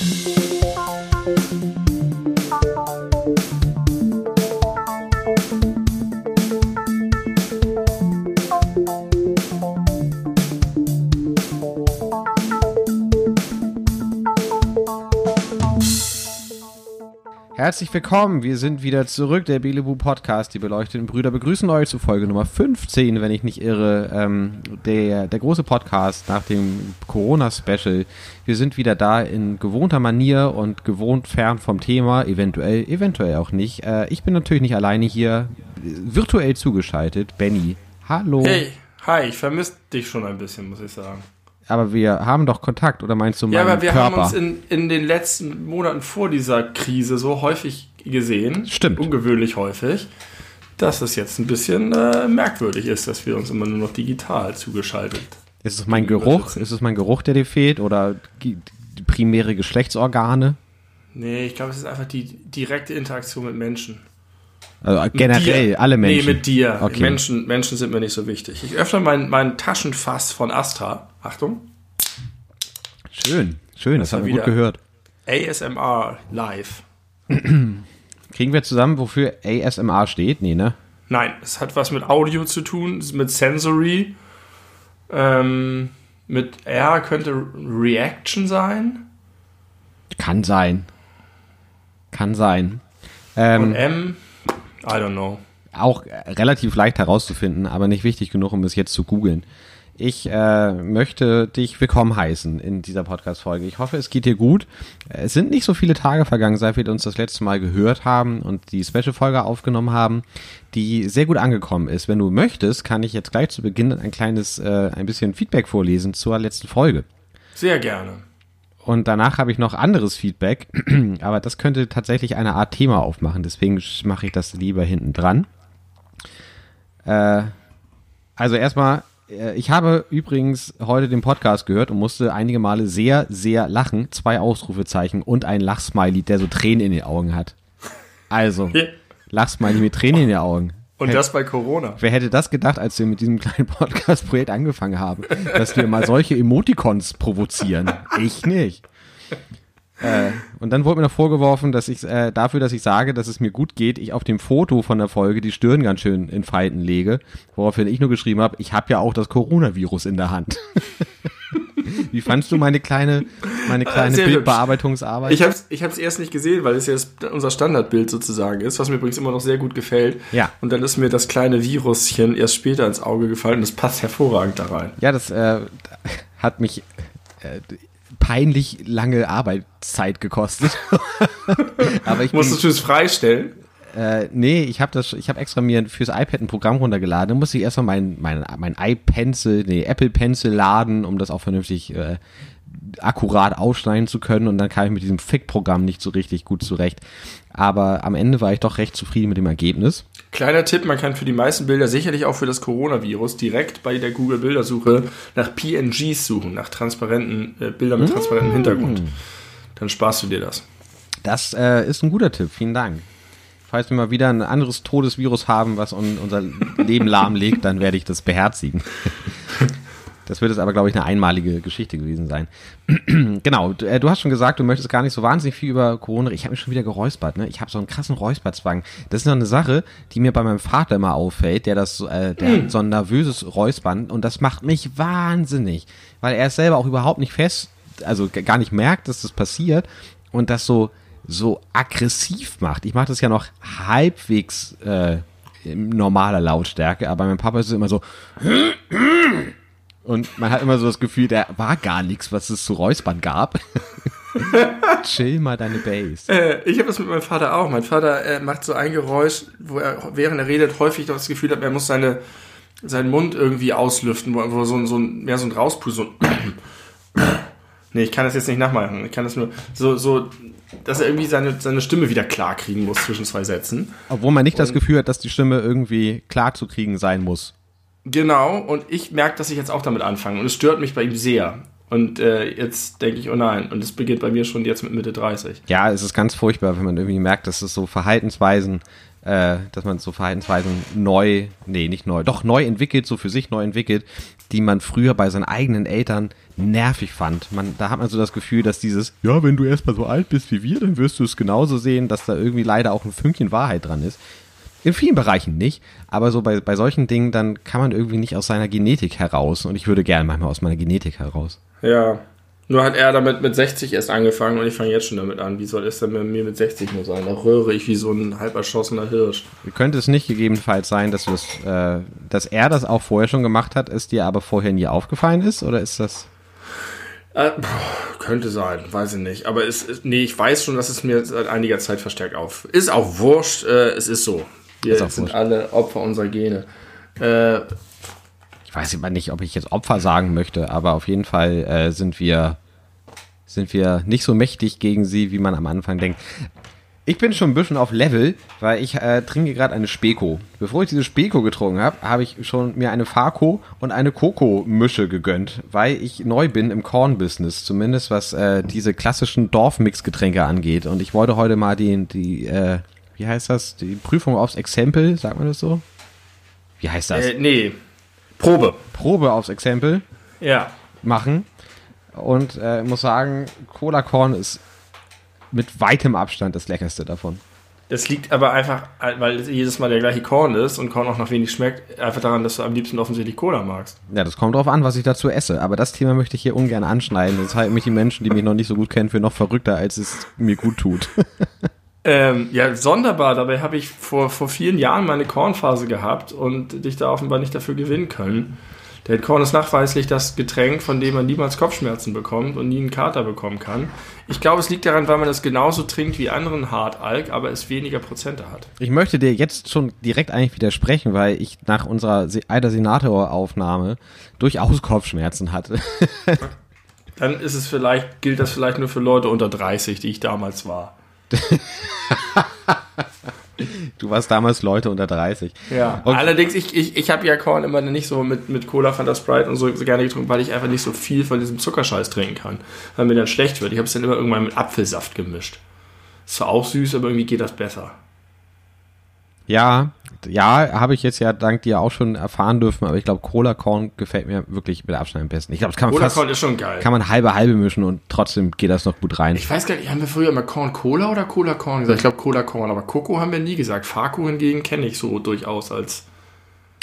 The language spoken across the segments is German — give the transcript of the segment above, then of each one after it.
Thank you. Herzlich willkommen, wir sind wieder zurück, der Belebu Podcast. Die beleuchteten Brüder begrüßen euch zu Folge Nummer 15, wenn ich nicht irre. Ähm, der, der große Podcast nach dem Corona-Special. Wir sind wieder da in gewohnter Manier und gewohnt fern vom Thema, eventuell, eventuell auch nicht. Äh, ich bin natürlich nicht alleine hier, virtuell zugeschaltet. Benny, hallo. Hey, hi, ich vermisse dich schon ein bisschen, muss ich sagen. Aber wir haben doch Kontakt, oder meinst du meinen Ja, aber wir Körper? haben uns in, in den letzten Monaten vor dieser Krise so häufig gesehen. Stimmt. Ungewöhnlich häufig. Dass es jetzt ein bisschen äh, merkwürdig ist, dass wir uns immer nur noch digital zugeschaltet. ist es mein Geruch? Ist es mein Geruch, der dir fehlt? Oder die primäre Geschlechtsorgane? Nee, ich glaube, es ist einfach die direkte Interaktion mit Menschen. Also generell, dir. alle Menschen. Nee, mit dir. Okay. Menschen, Menschen sind mir nicht so wichtig. Ich öffne mein, mein Taschenfass von Astra. Achtung. Schön, schön, das, Das haben wir gut gehört. ASMR live. Kriegen wir zusammen, wofür ASMR steht? Nee, ne? Nein, es hat was mit Audio zu tun, mit Sensory. Ähm, mit R könnte Reaction sein. Kann sein. Kann sein. Und Ähm, M, I don't know. auch äh, relativ leicht herauszufinden, aber nicht wichtig genug, um es jetzt zu googeln. Ich äh, möchte dich willkommen heißen in dieser Podcast-Folge. Ich hoffe, es geht dir gut. Es sind nicht so viele Tage vergangen, seit wir uns das letzte Mal gehört haben und die Special-Folge aufgenommen haben, die sehr gut angekommen ist. Wenn du möchtest, kann ich jetzt gleich zu Beginn ein kleines, äh, ein bisschen Feedback vorlesen zur letzten Folge. Sehr gerne. Und danach habe ich noch anderes Feedback, aber das könnte tatsächlich eine Art Thema aufmachen. Deswegen mache ich das lieber hinten dran. Äh, also erstmal, äh, ich habe übrigens heute den Podcast gehört und musste einige Male sehr, sehr lachen. Zwei Ausrufezeichen und ein Lachsmiley, der so Tränen in den Augen hat. Also, Lachsmiley mit Tränen in den Augen. Und das bei Corona. Wer hätte das gedacht, als wir mit diesem kleinen Podcast-Projekt angefangen haben, dass wir mal solche Emoticons provozieren? Ich nicht. Äh, und dann wurde mir noch vorgeworfen, dass ich äh, dafür, dass ich sage, dass es mir gut geht, ich auf dem Foto von der Folge die Stirn ganz schön in Falten lege, woraufhin ich nur geschrieben habe, ich habe ja auch das Coronavirus in der Hand. Wie fandst du meine kleine, meine kleine Sehr. Bildbearbeitungsarbeit? Ich habe es ich hab's erst nicht gesehen, weil es ja unser Standardbild sozusagen ist, was mir übrigens immer noch sehr gut gefällt. Ja. Und dann ist mir das kleine Viruschen erst später ins Auge gefallen und das passt hervorragend da rein. Ja, das äh, hat mich äh, peinlich lange Arbeitszeit gekostet. Aber ich Musstest du es freistellen? Äh, nee, ich habe das, ich habe extra mir fürs iPad ein Programm runtergeladen. Dann musste ich erstmal mein mein mein iPencil, nee Apple Pencil laden, um das auch vernünftig äh, akkurat ausschneiden zu können. Und dann kam ich mit diesem Fick-Programm nicht so richtig gut zurecht. Aber am Ende war ich doch recht zufrieden mit dem Ergebnis. Kleiner Tipp, man kann für die meisten Bilder, sicherlich auch für das Coronavirus, direkt bei der Google-Bildersuche nach PNGs suchen, nach transparenten äh, Bildern mit transparentem Hintergrund. Dann sparst du dir das. Das äh, ist ein guter Tipp, vielen Dank. Falls wir mal wieder ein anderes Todesvirus haben, was un unser Leben lahmlegt, dann werde ich das beherzigen. Das wird jetzt aber, glaube ich, eine einmalige Geschichte gewesen sein. genau, du, äh, du hast schon gesagt, du möchtest gar nicht so wahnsinnig viel über Corona. Ich habe mich schon wieder geräuspert, ne? Ich habe so einen krassen Räusperzwang. Das ist noch eine Sache, die mir bei meinem Vater immer auffällt, der das, äh, der hat so ein nervöses Räuspern und das macht mich wahnsinnig, weil er es selber auch überhaupt nicht fest, also gar nicht merkt, dass das passiert und das so so aggressiv macht. Ich mache das ja noch halbwegs äh, in normaler Lautstärke, aber meinem Papa ist immer so und man hat immer so das Gefühl, da war gar nichts, was es zu räuspern gab. Chill mal deine Bass. Äh, ich habe das mit meinem Vater auch. Mein Vater äh, macht so ein Geräusch, wo er, während er redet, häufig doch das Gefühl hat, er muss seine, seinen Mund irgendwie auslüften, wo, wo so, ein- so ein, mehr so ein Rauspust, so ein Nee, ich kann das jetzt nicht nachmachen. Ich kann das nur so, so, dass er irgendwie seine, seine Stimme wieder klar kriegen muss zwischen zwei Sätzen. Obwohl man nicht das Gefühl hat, dass die Stimme irgendwie klar zu kriegen sein muss. Genau, und ich merke, dass ich jetzt auch damit anfange. Und es stört mich bei ihm sehr. Und äh, jetzt denke ich, oh nein. Und es beginnt bei mir schon jetzt mit Mitte 30. Ja, es ist ganz furchtbar, wenn man irgendwie merkt, dass es so Verhaltensweisen, äh, dass man so Verhaltensweisen neu, nee, nicht neu, doch neu entwickelt, so für sich neu entwickelt, die man früher bei seinen eigenen Eltern nervig fand. Man, da hat man so das Gefühl, dass dieses, ja, wenn du erstmal so alt bist wie wir, dann wirst du es genauso sehen, dass da irgendwie leider auch ein Fünkchen Wahrheit dran ist. In vielen Bereichen nicht, aber so bei, bei solchen Dingen, dann kann man irgendwie nicht aus seiner Genetik heraus. Und ich würde gerne manchmal aus meiner Genetik heraus. Ja. Nur hat er damit mit 60 erst angefangen und ich fange jetzt schon damit an. Wie soll es denn bei mir mit 60 nur sein? Da röhre ich wie so ein halb erschossener Hirsch. Könnte es nicht gegebenenfalls sein, dass, äh, dass er das auch vorher schon gemacht hat, es dir aber vorher nie aufgefallen ist? Oder ist das. Äh, könnte sein, weiß ich nicht. Aber es, nee, ich weiß schon, dass es mir seit einiger Zeit verstärkt auf. Ist auch wurscht, äh, es ist so. Wir Ist sind wurscht. alle Opfer unserer Gene. Äh, Ich weiß immer nicht, ob ich jetzt Opfer sagen möchte, aber auf jeden Fall äh, sind wir sind wir nicht so mächtig gegen sie, wie man am Anfang denkt. Ich bin schon ein bisschen auf Level, weil ich äh, trinke gerade eine Speko. Bevor ich diese Speko getrunken habe, habe ich schon mir eine Farko und eine Koko-Mische gegönnt, weil ich neu bin im Korn-Business, zumindest was äh, diese klassischen Dorfmix-Getränke angeht. Und ich wollte heute mal die, die äh, wie heißt das, die Prüfung aufs Exempel, sagt man das so? Wie heißt das? äh, nee. Probe. Probe aufs Exempel Ja. machen. Und äh, muss sagen, Cola Korn ist mit weitem Abstand das leckerste davon. Das liegt aber einfach, weil es jedes Mal der gleiche Korn ist und Korn auch nach wenig schmeckt, einfach daran, dass du am liebsten offensichtlich Cola magst. Ja, das kommt drauf an, was ich dazu esse. Aber das Thema möchte ich hier ungern anschneiden. Das halten mich die Menschen, die mich noch nicht so gut kennen, für noch verrückter, als es mir gut tut. Ähm, ja, sonderbar. Dabei habe ich vor, vor vielen Jahren meine Kornphase gehabt und dich da offenbar nicht dafür gewinnen können. Der Korn ist nachweislich das Getränk, von dem man niemals Kopfschmerzen bekommt und nie einen Kater bekommen kann. Ich glaube, es liegt daran, weil man das genauso trinkt wie anderen Hartalk, aber es weniger Prozente hat. Ich möchte dir jetzt schon direkt eigentlich widersprechen, weil ich nach unserer Se- Eider Senator-Aufnahme durchaus Kopfschmerzen hatte. Dann ist es vielleicht, gilt das vielleicht nur für Leute unter 30, die ich damals war. Du warst damals Leute unter 30. Ja. Und- Allerdings, ich, ich, ich habe ja Korn immer nicht so mit, mit Cola, Fanta Sprite und so, so gerne getrunken, weil ich einfach nicht so viel von diesem Zuckerscheiß trinken kann, weil mir dann schlecht wird. Ich habe es dann immer irgendwann mit Apfelsaft gemischt. Ist zwar auch süß, aber irgendwie geht das besser. Ja, ja, habe ich jetzt ja dank dir auch schon erfahren dürfen, aber ich glaube, Cola Korn gefällt mir wirklich mit Abstand am besten. Ich glaube, das kann man Cola Korn ist schon geil. kann man halbe halbe mischen und trotzdem geht das noch gut rein. Ich weiß gar nicht, haben wir früher immer Korn Cola oder Cola Korn gesagt? Ich glaube Cola Korn, aber Coco haben wir nie gesagt. Farco hingegen kenne ich so durchaus als.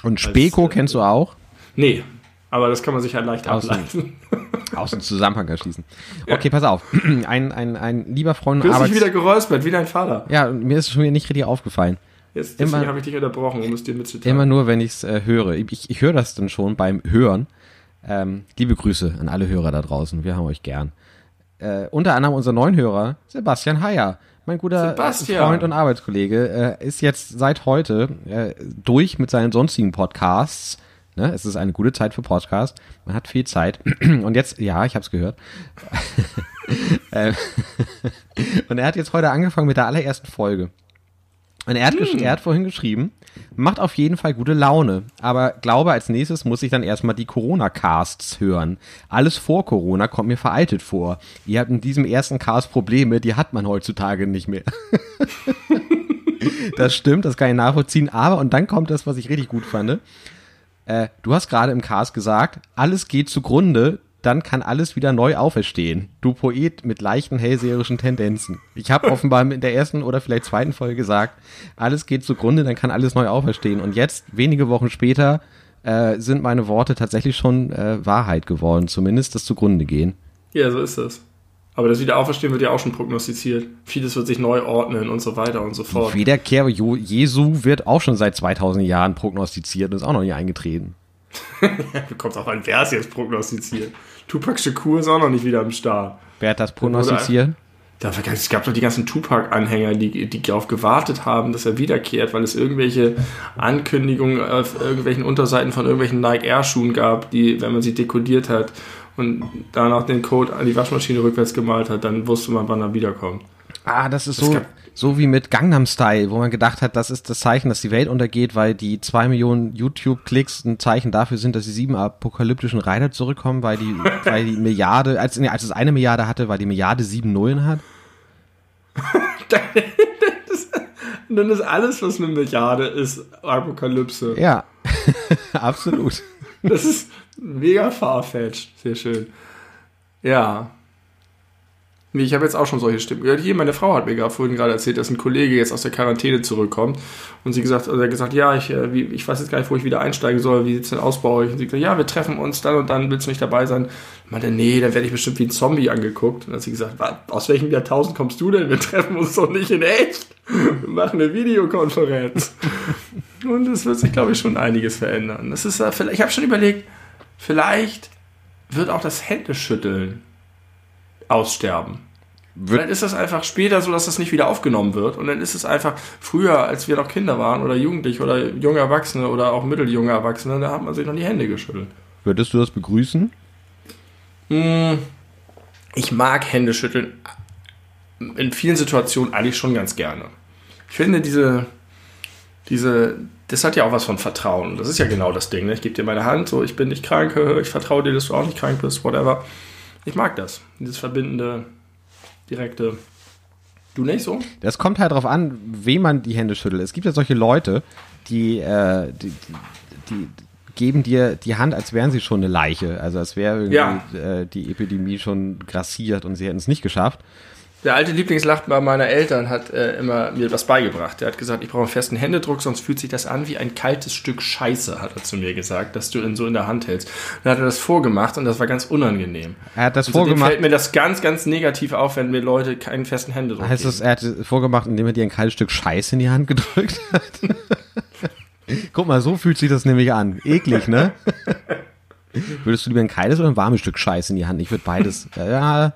Und Speko äh, kennst du auch? Nee, aber das kann man sich halt leicht Aus dem- ableiten. Aus dem Zusammenhang erschließen. Okay, pass auf. Ein, ein, ein lieber Freund Du hast dich wieder geräuspert, wie dein Vater. Ja, mir ist schon wieder nicht richtig aufgefallen. Jetzt, deswegen Immer- habe ich dich unterbrochen, um es dir mitzuteilen. Immer nur, wenn ich es äh, höre. Ich, ich höre das dann schon beim Hören. Ähm, liebe Grüße an alle Hörer da draußen. Wir haben euch gern. Äh, unter anderem unser neuen Hörer, Sebastian Heyer. Mein guter Sebastian. Freund und Arbeitskollege äh, ist jetzt seit heute äh, durch mit seinen sonstigen Podcasts. Ne? Es ist eine gute Zeit für Podcast. Man hat viel Zeit. Und jetzt, ja, ich habe es gehört. Äh, und er hat jetzt heute angefangen mit der allerersten Folge. Und er hat, gesch- er hat vorhin geschrieben, macht auf jeden Fall gute Laune, aber glaube, als nächstes muss ich dann erstmal die Corona-Casts hören. Alles vor Corona kommt mir veraltet vor. Ihr habt in diesem ersten Cast Probleme, die hat man heutzutage nicht mehr. das stimmt, das kann ich nachvollziehen, aber, und dann kommt das, was ich richtig gut fand. Äh, du hast gerade im Cast gesagt, alles geht zugrunde, dann kann alles wieder neu auferstehen. Du Poet mit leichten hellseherischen Tendenzen. Ich habe offenbar in der ersten oder vielleicht zweiten Folge gesagt, alles geht zugrunde, dann kann alles neu auferstehen. Und jetzt, wenige Wochen später, äh, sind meine Worte tatsächlich schon äh, Wahrheit geworden, zumindest das zugrunde gehen. Ja, so ist es. Aber das Wiederauferstehen wird ja auch schon prognostiziert. Vieles wird sich neu ordnen und so weiter und so fort. Wiederkehr Jesu wird auch schon seit 2000 Jahren prognostiziert und ist auch noch nie eingetreten. Kommt auch an, wer ist jetzt prognostiziert? Tupac Shakur ist auch noch nicht wieder am Start. Wer hat das prognostiziert? Da- Es gab doch die ganzen Tupac-Anhänger, die, die darauf gewartet haben, dass er wiederkehrt, weil es irgendwelche Ankündigungen auf irgendwelchen Unterseiten von irgendwelchen Nike Air-Schuhen gab, die, wenn man sie dekodiert hat und danach den Code an die Waschmaschine rückwärts gemalt hat, dann wusste man, wann er wiederkommt. Ah, das ist so, so wie mit Gangnam Style, wo man gedacht hat, das ist das Zeichen, dass die Welt untergeht, weil die zwei Millionen YouTube-Klicks ein Zeichen dafür sind, dass die sieben apokalyptischen Reiter zurückkommen, weil die, weil die Milliarde, als, nee, als es eine Milliarde hatte, weil die Milliarde sieben Nullen hat. Dann ist alles, was eine Milliarde ist, Apokalypse. Ja, absolut. Das ist mega farfetched. Sehr schön. Ja. Nee, ich habe jetzt auch schon solche Stimmen. Ja, hier, meine Frau hat mir gerade vorhin gerade erzählt, dass ein Kollege jetzt aus der Quarantäne zurückkommt. Und sie gesagt, also er hat gesagt, ja, ich, äh, wie, ich weiß jetzt gar nicht, wo ich wieder einsteigen soll. Wie sieht es denn aus bei euch? Und sie gesagt, ja, wir treffen uns dann und dann willst du nicht dabei sein. Ich meinte, nee, dann werde ich bestimmt wie ein Zombie angeguckt. Und dann hat sie gesagt, aus welchem Jahrtausend kommst du denn? Wir treffen uns doch nicht in echt. Wir machen eine Videokonferenz. und es wird sich, glaube ich, schon einiges verändern. Das ist, äh, ich habe schon überlegt, vielleicht wird auch das Händeschütteln aussterben. Wird dann ist das einfach später so, dass das nicht wieder aufgenommen wird. Und dann ist es einfach früher, als wir noch Kinder waren oder Jugendliche oder junge Erwachsene oder auch mitteljunge Erwachsene, da hat man sich noch die Hände geschüttelt. Würdest du das begrüßen? Hm, ich mag Hände schütteln in vielen Situationen eigentlich schon ganz gerne. Ich finde diese, diese, das hat ja auch was von Vertrauen. Das ist ja genau das Ding. Ne? Ich gebe dir meine Hand, so ich bin nicht krank, ich vertraue dir, dass du auch nicht krank bist, whatever. Ich mag das. Dieses verbindende direkte. Du nicht so? Das kommt halt darauf an, wem man die Hände schüttelt. Es gibt ja solche Leute, die, äh, die, die, die geben dir die Hand, als wären sie schon eine Leiche. Also als wäre irgendwie ja. äh, die Epidemie schon grassiert und sie hätten es nicht geschafft. Der alte Lieblingsnachbar meiner Eltern hat äh, immer mir was beigebracht. Er hat gesagt, ich brauche einen festen Händedruck, sonst fühlt sich das an wie ein kaltes Stück Scheiße, hat er zu mir gesagt, dass du ihn so in der Hand hältst. Dann hat er das vorgemacht und das war ganz unangenehm. Er hat das und vorgemacht. fällt mir das ganz, ganz negativ auf, wenn mir Leute keinen festen Händedruck heißt das, er hat es vorgemacht, indem er dir ein kaltes Stück Scheiße in die Hand gedrückt hat? Guck mal, so fühlt sich das nämlich an. Eklig, ne? Würdest du lieber ein kaltes oder ein warmes Stück Scheiße in die Hand? Ich würde beides. Ja.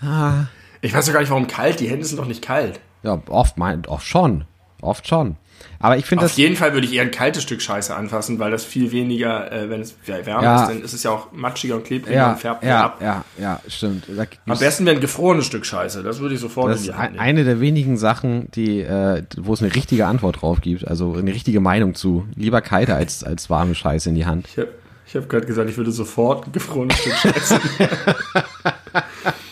Ah. Ich weiß ja gar nicht, warum kalt. Die Hände sind doch nicht kalt. Ja, oft, mein, oft schon. Oft schon. Aber ich finde das. Auf jeden Fall würde ich eher ein kaltes Stück Scheiße anfassen, weil das viel weniger, äh, wenn es wärmer ja. ist, dann ist es ja auch matschiger und klebriger ja, und färbt ja, ab. Ja, ja, stimmt. Am besten wäre ein gefrorenes Stück Scheiße. Das würde ich sofort das in die Hand nehmen. eine der wenigen Sachen, die, äh, wo es eine richtige Antwort drauf gibt. Also eine richtige Meinung zu. Lieber kalte als, als warme Scheiße in die Hand. Ich habe hab gerade gesagt, ich würde sofort ein gefrorenes Stück Scheiße.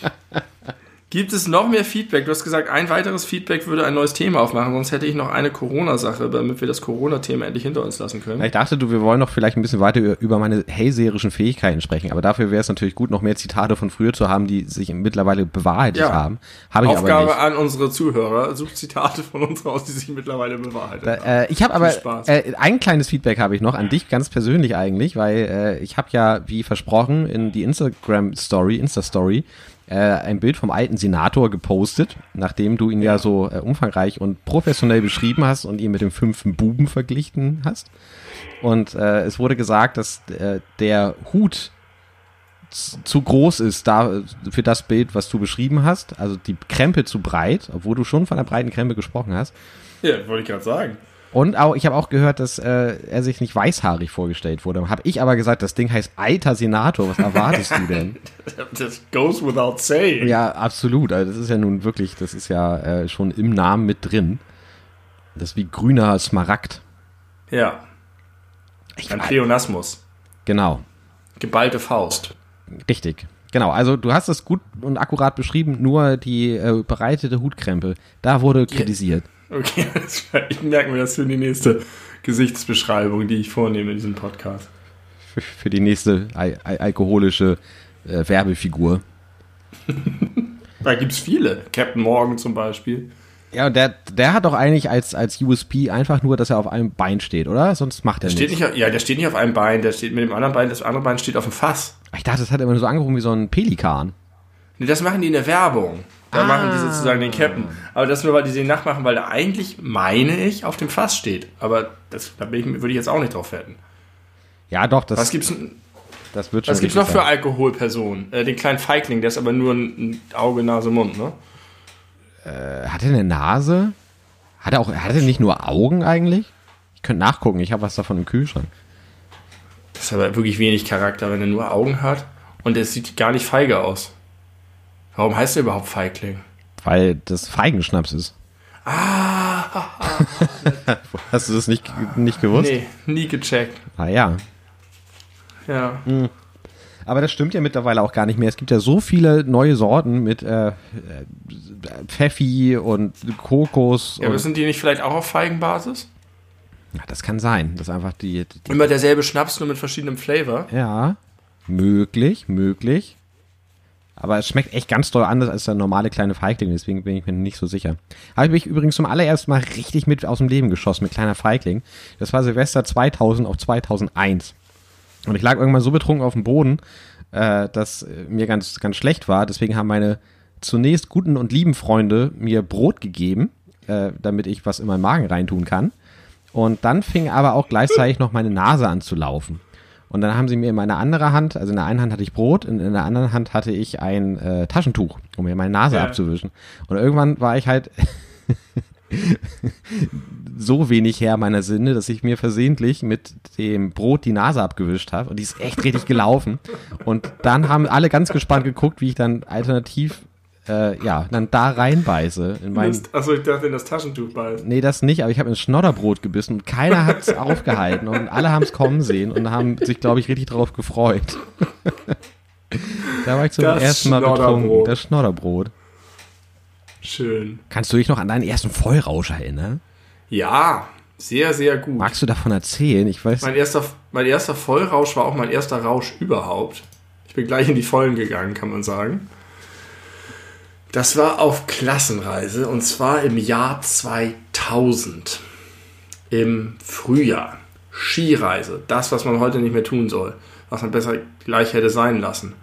Gibt es noch mehr Feedback? Du hast gesagt, ein weiteres Feedback würde ein neues Thema aufmachen, sonst hätte ich noch eine Corona-Sache, damit wir das Corona-Thema endlich hinter uns lassen können. Ich dachte, du, wir wollen noch vielleicht ein bisschen weiter über meine hellseherischen Fähigkeiten sprechen, aber dafür wäre es natürlich gut, noch mehr Zitate von früher zu haben, die sich mittlerweile bewahrheitet ja. haben. Habe ich Aufgabe aber nicht. an unsere Zuhörer, sucht Zitate von uns raus, die sich mittlerweile bewahrheitet da, haben. Äh, ich habe aber äh, ein kleines Feedback habe ich noch an dich ganz persönlich eigentlich, weil äh, ich habe ja, wie versprochen, in die Instagram-Story, Insta-Story, äh, ein Bild vom alten Senator gepostet, nachdem du ihn ja, ja so äh, umfangreich und professionell beschrieben hast und ihn mit dem fünften Buben verglichen hast. Und äh, es wurde gesagt, dass äh, der Hut zu groß ist da für das Bild, was du beschrieben hast. Also die Krempe zu breit, obwohl du schon von der breiten Krempe gesprochen hast. Ja, wollte ich gerade sagen. Und auch, ich habe auch gehört, dass äh, er sich nicht weißhaarig vorgestellt wurde. Habe ich aber gesagt, das Ding heißt alter Senator. Was erwartest du denn? Das goes without saying. Ja, absolut. Also das ist ja nun wirklich, das ist ja äh, schon im Namen mit drin. Das ist wie grüner Smaragd. Ja. Ich Ein Pleonasmus. Genau. Geballte Faust. Richtig. Genau, also du hast es gut und akkurat beschrieben, nur die äh, bereitete Hutkrempe, da wurde kritisiert. Okay, ich merke mir das für die nächste Gesichtsbeschreibung, die ich vornehme in diesem Podcast. Für, für die nächste al al alkoholische äh, Werbefigur. da gibt es viele. Captain Morgan zum Beispiel. Ja, der, der hat doch eigentlich als, als USP einfach nur, dass er auf einem Bein steht, oder? Sonst macht er der nichts. Nicht, ja, der steht nicht auf einem Bein, der steht mit dem anderen Bein, das andere Bein steht auf dem Fass. Ich dachte, das hat immer nur so angerufen wie so ein Pelikan. Nee, das machen die in der Werbung. Da ah. machen die sozusagen den Captain. Aber das nur, weil die den nachmachen, weil er eigentlich, meine ich, auf dem Fass steht. Aber das, da ich, würde ich jetzt auch nicht drauf wetten. Ja, doch. Das, was gibt's, das wird schon was gibt's noch sein. für Alkoholpersonen? Äh, den kleinen Feigling, der ist aber nur ein Auge, Nase, Mund, ne? Äh, hat er eine Nase? Hat er auch, hat er nicht nur Augen eigentlich? Ich könnte nachgucken, ich habe was davon im Kühlschrank. Das ist aber wirklich wenig Charakter, wenn er nur Augen hat und er sieht gar nicht feige aus. Warum heißt er überhaupt Feigling? Weil das Feigenschnaps ist. Ah, Hast du das nicht, nicht gewusst? nee, nie gecheckt. Ah ja. Ja. Aber das stimmt ja mittlerweile auch gar nicht mehr. Es gibt ja so viele neue Sorten mit äh, äh, Pfeffi und Kokos. Ja, aber und, sind die nicht vielleicht auch auf Feigenbasis? Ja, das kann sein. Das ist einfach die, die Immer derselbe Schnaps, nur mit verschiedenem Flavor. Ja, möglich, möglich. Aber es schmeckt echt ganz doll anders als der normale kleine Feigling, deswegen bin ich mir nicht so sicher. Habe ich übrigens zum allerersten Mal richtig mit aus dem Leben geschossen mit kleiner Feigling. Das war Silvester 2000 auf 2001. Und ich lag irgendwann so betrunken auf dem Boden, äh, dass äh, mir ganz, ganz schlecht war. Deswegen haben meine zunächst guten und lieben Freunde mir Brot gegeben, äh, damit ich was in meinen Magen reintun kann. Und dann fing aber auch gleichzeitig noch meine Nase an zu laufen. Und dann haben sie mir in meine andere Hand, also in der einen Hand hatte ich Brot, in, in der anderen Hand hatte ich ein äh, Taschentuch, um mir meine Nase Ja. abzuwischen. Und irgendwann war ich halt so wenig Herr meiner Sinne, dass ich mir versehentlich mit dem Brot die Nase abgewischt habe. Und die ist echt richtig gelaufen. Und dann haben alle ganz gespannt geguckt, wie ich dann alternativ, äh, ja, dann da reinbeiße. In mein, Achso, ich dachte in das Taschentuch beißen. Nee, das nicht, aber ich habe ins Schnodderbrot gebissen und keiner hat es aufgehalten und alle haben es kommen sehen und haben sich, glaube ich, richtig darauf gefreut. da war ich zum Das ersten Mal betrunken. Das Schnodderbrot. Schön. Kannst du dich noch an deinen ersten Vollrausch erinnern? Ja, sehr, sehr gut. Magst du davon erzählen? Ich weiß. Mein erster, mein erster Vollrausch war auch mein erster Rausch überhaupt. Ich bin gleich in die Vollen gegangen, kann man sagen. Das war auf Klassenreise und zwar im Jahr 2000. Im Frühjahr. Skireise. Das, was man heute nicht mehr tun soll. Was man besser gleich hätte sein lassen.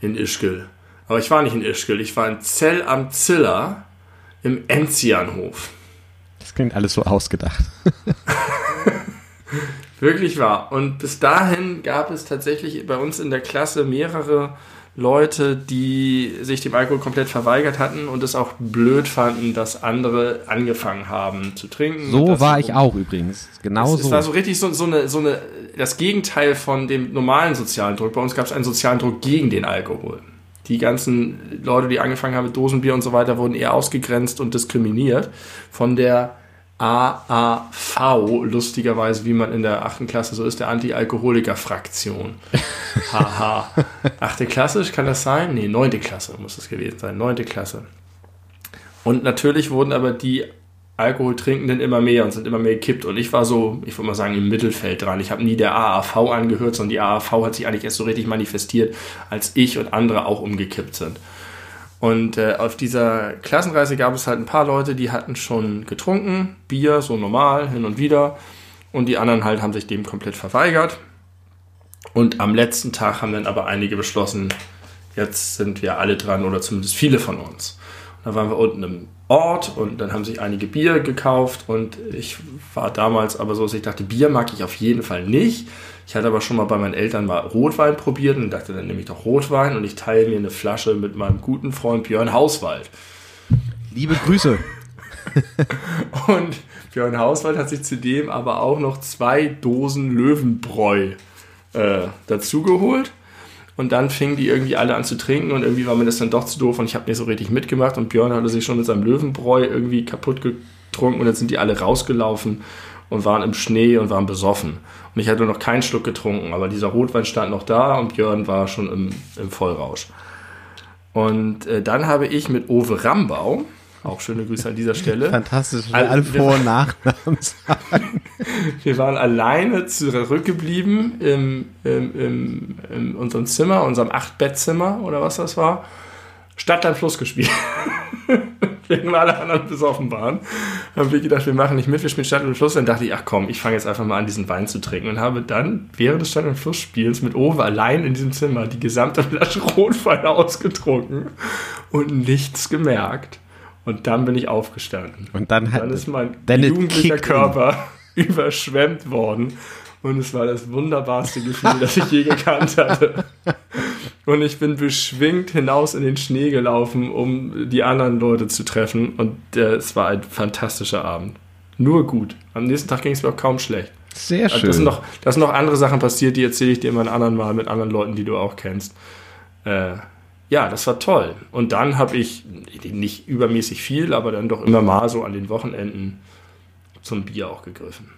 In Ischgl. Aber ich war nicht in Ischgl. Ich war in Zell am Ziller im Enzianhof. Das klingt alles so ausgedacht. Wirklich wahr. Und bis dahin gab es tatsächlich bei uns in der Klasse mehrere Leute, die sich dem Alkohol komplett verweigert hatten und es auch blöd fanden, dass andere angefangen haben zu trinken. So war ich auch übrigens. Genau Es, es so. war so richtig so, so, eine, so eine, das Gegenteil von dem normalen sozialen Druck. Bei uns gab es einen sozialen Druck gegen den Alkohol. Die ganzen Leute, die angefangen haben mit Dosenbier und so weiter, wurden eher ausgegrenzt und diskriminiert von der AAV, lustigerweise, wie man in der achten Klasse so ist, der Anti-Alkoholiker-Fraktion. Haha. Achte Klasse, kann das sein? Nee, neunte Klasse muss es gewesen sein. Neunte Klasse. Und natürlich wurden aber die Alkoholtrinkenden immer mehr und sind immer mehr gekippt. Und ich war so, ich würde mal sagen, im Mittelfeld dran. Ich habe nie der AAV angehört, sondern die AAV hat sich eigentlich erst so richtig manifestiert, als ich und andere auch umgekippt sind. Und äh, auf dieser Klassenreise gab es halt ein paar Leute, die hatten schon getrunken, Bier, so normal, hin und wieder. Und die anderen halt haben sich dem komplett verweigert. Und am letzten Tag haben dann aber einige beschlossen, jetzt sind wir alle dran oder zumindest viele von uns. Da waren wir unten im Ort und dann haben sich einige Bier gekauft und ich war damals aber so, dass ich dachte, Bier mag ich auf jeden Fall nicht. Ich hatte aber schon mal bei meinen Eltern mal Rotwein probiert und dachte, dann nehme ich doch Rotwein und ich teile mir eine Flasche mit meinem guten Freund Björn Hauswald. Liebe Grüße. Und Björn Hauswald hat sich zudem aber auch noch zwei Dosen Löwenbräu äh, dazugeholt. Und dann fingen die irgendwie alle an zu trinken und irgendwie war mir das dann doch zu doof und ich habe nicht so richtig mitgemacht und Björn hatte sich schon mit seinem Löwenbräu irgendwie kaputt getrunken und dann sind die alle rausgelaufen und waren im Schnee und waren besoffen. Und ich hatte noch keinen Schluck getrunken, aber dieser Rotwein stand noch da und Björn war schon im, im Vollrausch. Und äh, dann habe ich mit Ove Rambau, auch schöne Grüße an dieser Stelle, Fantastisch. Alle wir- Vor- und Nachnamen sagen. Wir waren alleine zurückgeblieben im, im, im, in unserem Zimmer, unserem Acht-Bett-Zimmer oder was das war. Stadtland Fluss gespielt. Während alle anderen besoffen waren, haben wir gedacht, wir machen nicht mit, wir spielen Stadtland Fluss. Dann dachte ich, ach komm, ich fange jetzt einfach mal an, diesen Wein zu trinken. Und habe dann während des Stadtland Fluss Spiels mit Owe allein in diesem Zimmer die gesamte Flasche Rotwein ausgetrunken und nichts gemerkt. Und dann bin ich aufgestanden. Und dann hat Dann ist mein jugendlicher kicked in. Körper überschwemmt worden. Und es war das wunderbarste Gefühl, das ich je gekannt hatte. Und ich bin beschwingt hinaus in den Schnee gelaufen, um die anderen Leute zu treffen. Und äh, es war ein fantastischer Abend. Nur gut. Am nächsten Tag ging es mir auch kaum schlecht. Sehr schön. Das sind, noch, das sind noch andere Sachen passiert, die erzähle ich dir mal ein anderen Mal mit anderen Leuten, die du auch kennst. Äh, ja, das war toll. Und dann habe ich nicht übermäßig viel, aber dann doch immer mal so an den Wochenenden zum Bier auch gegriffen.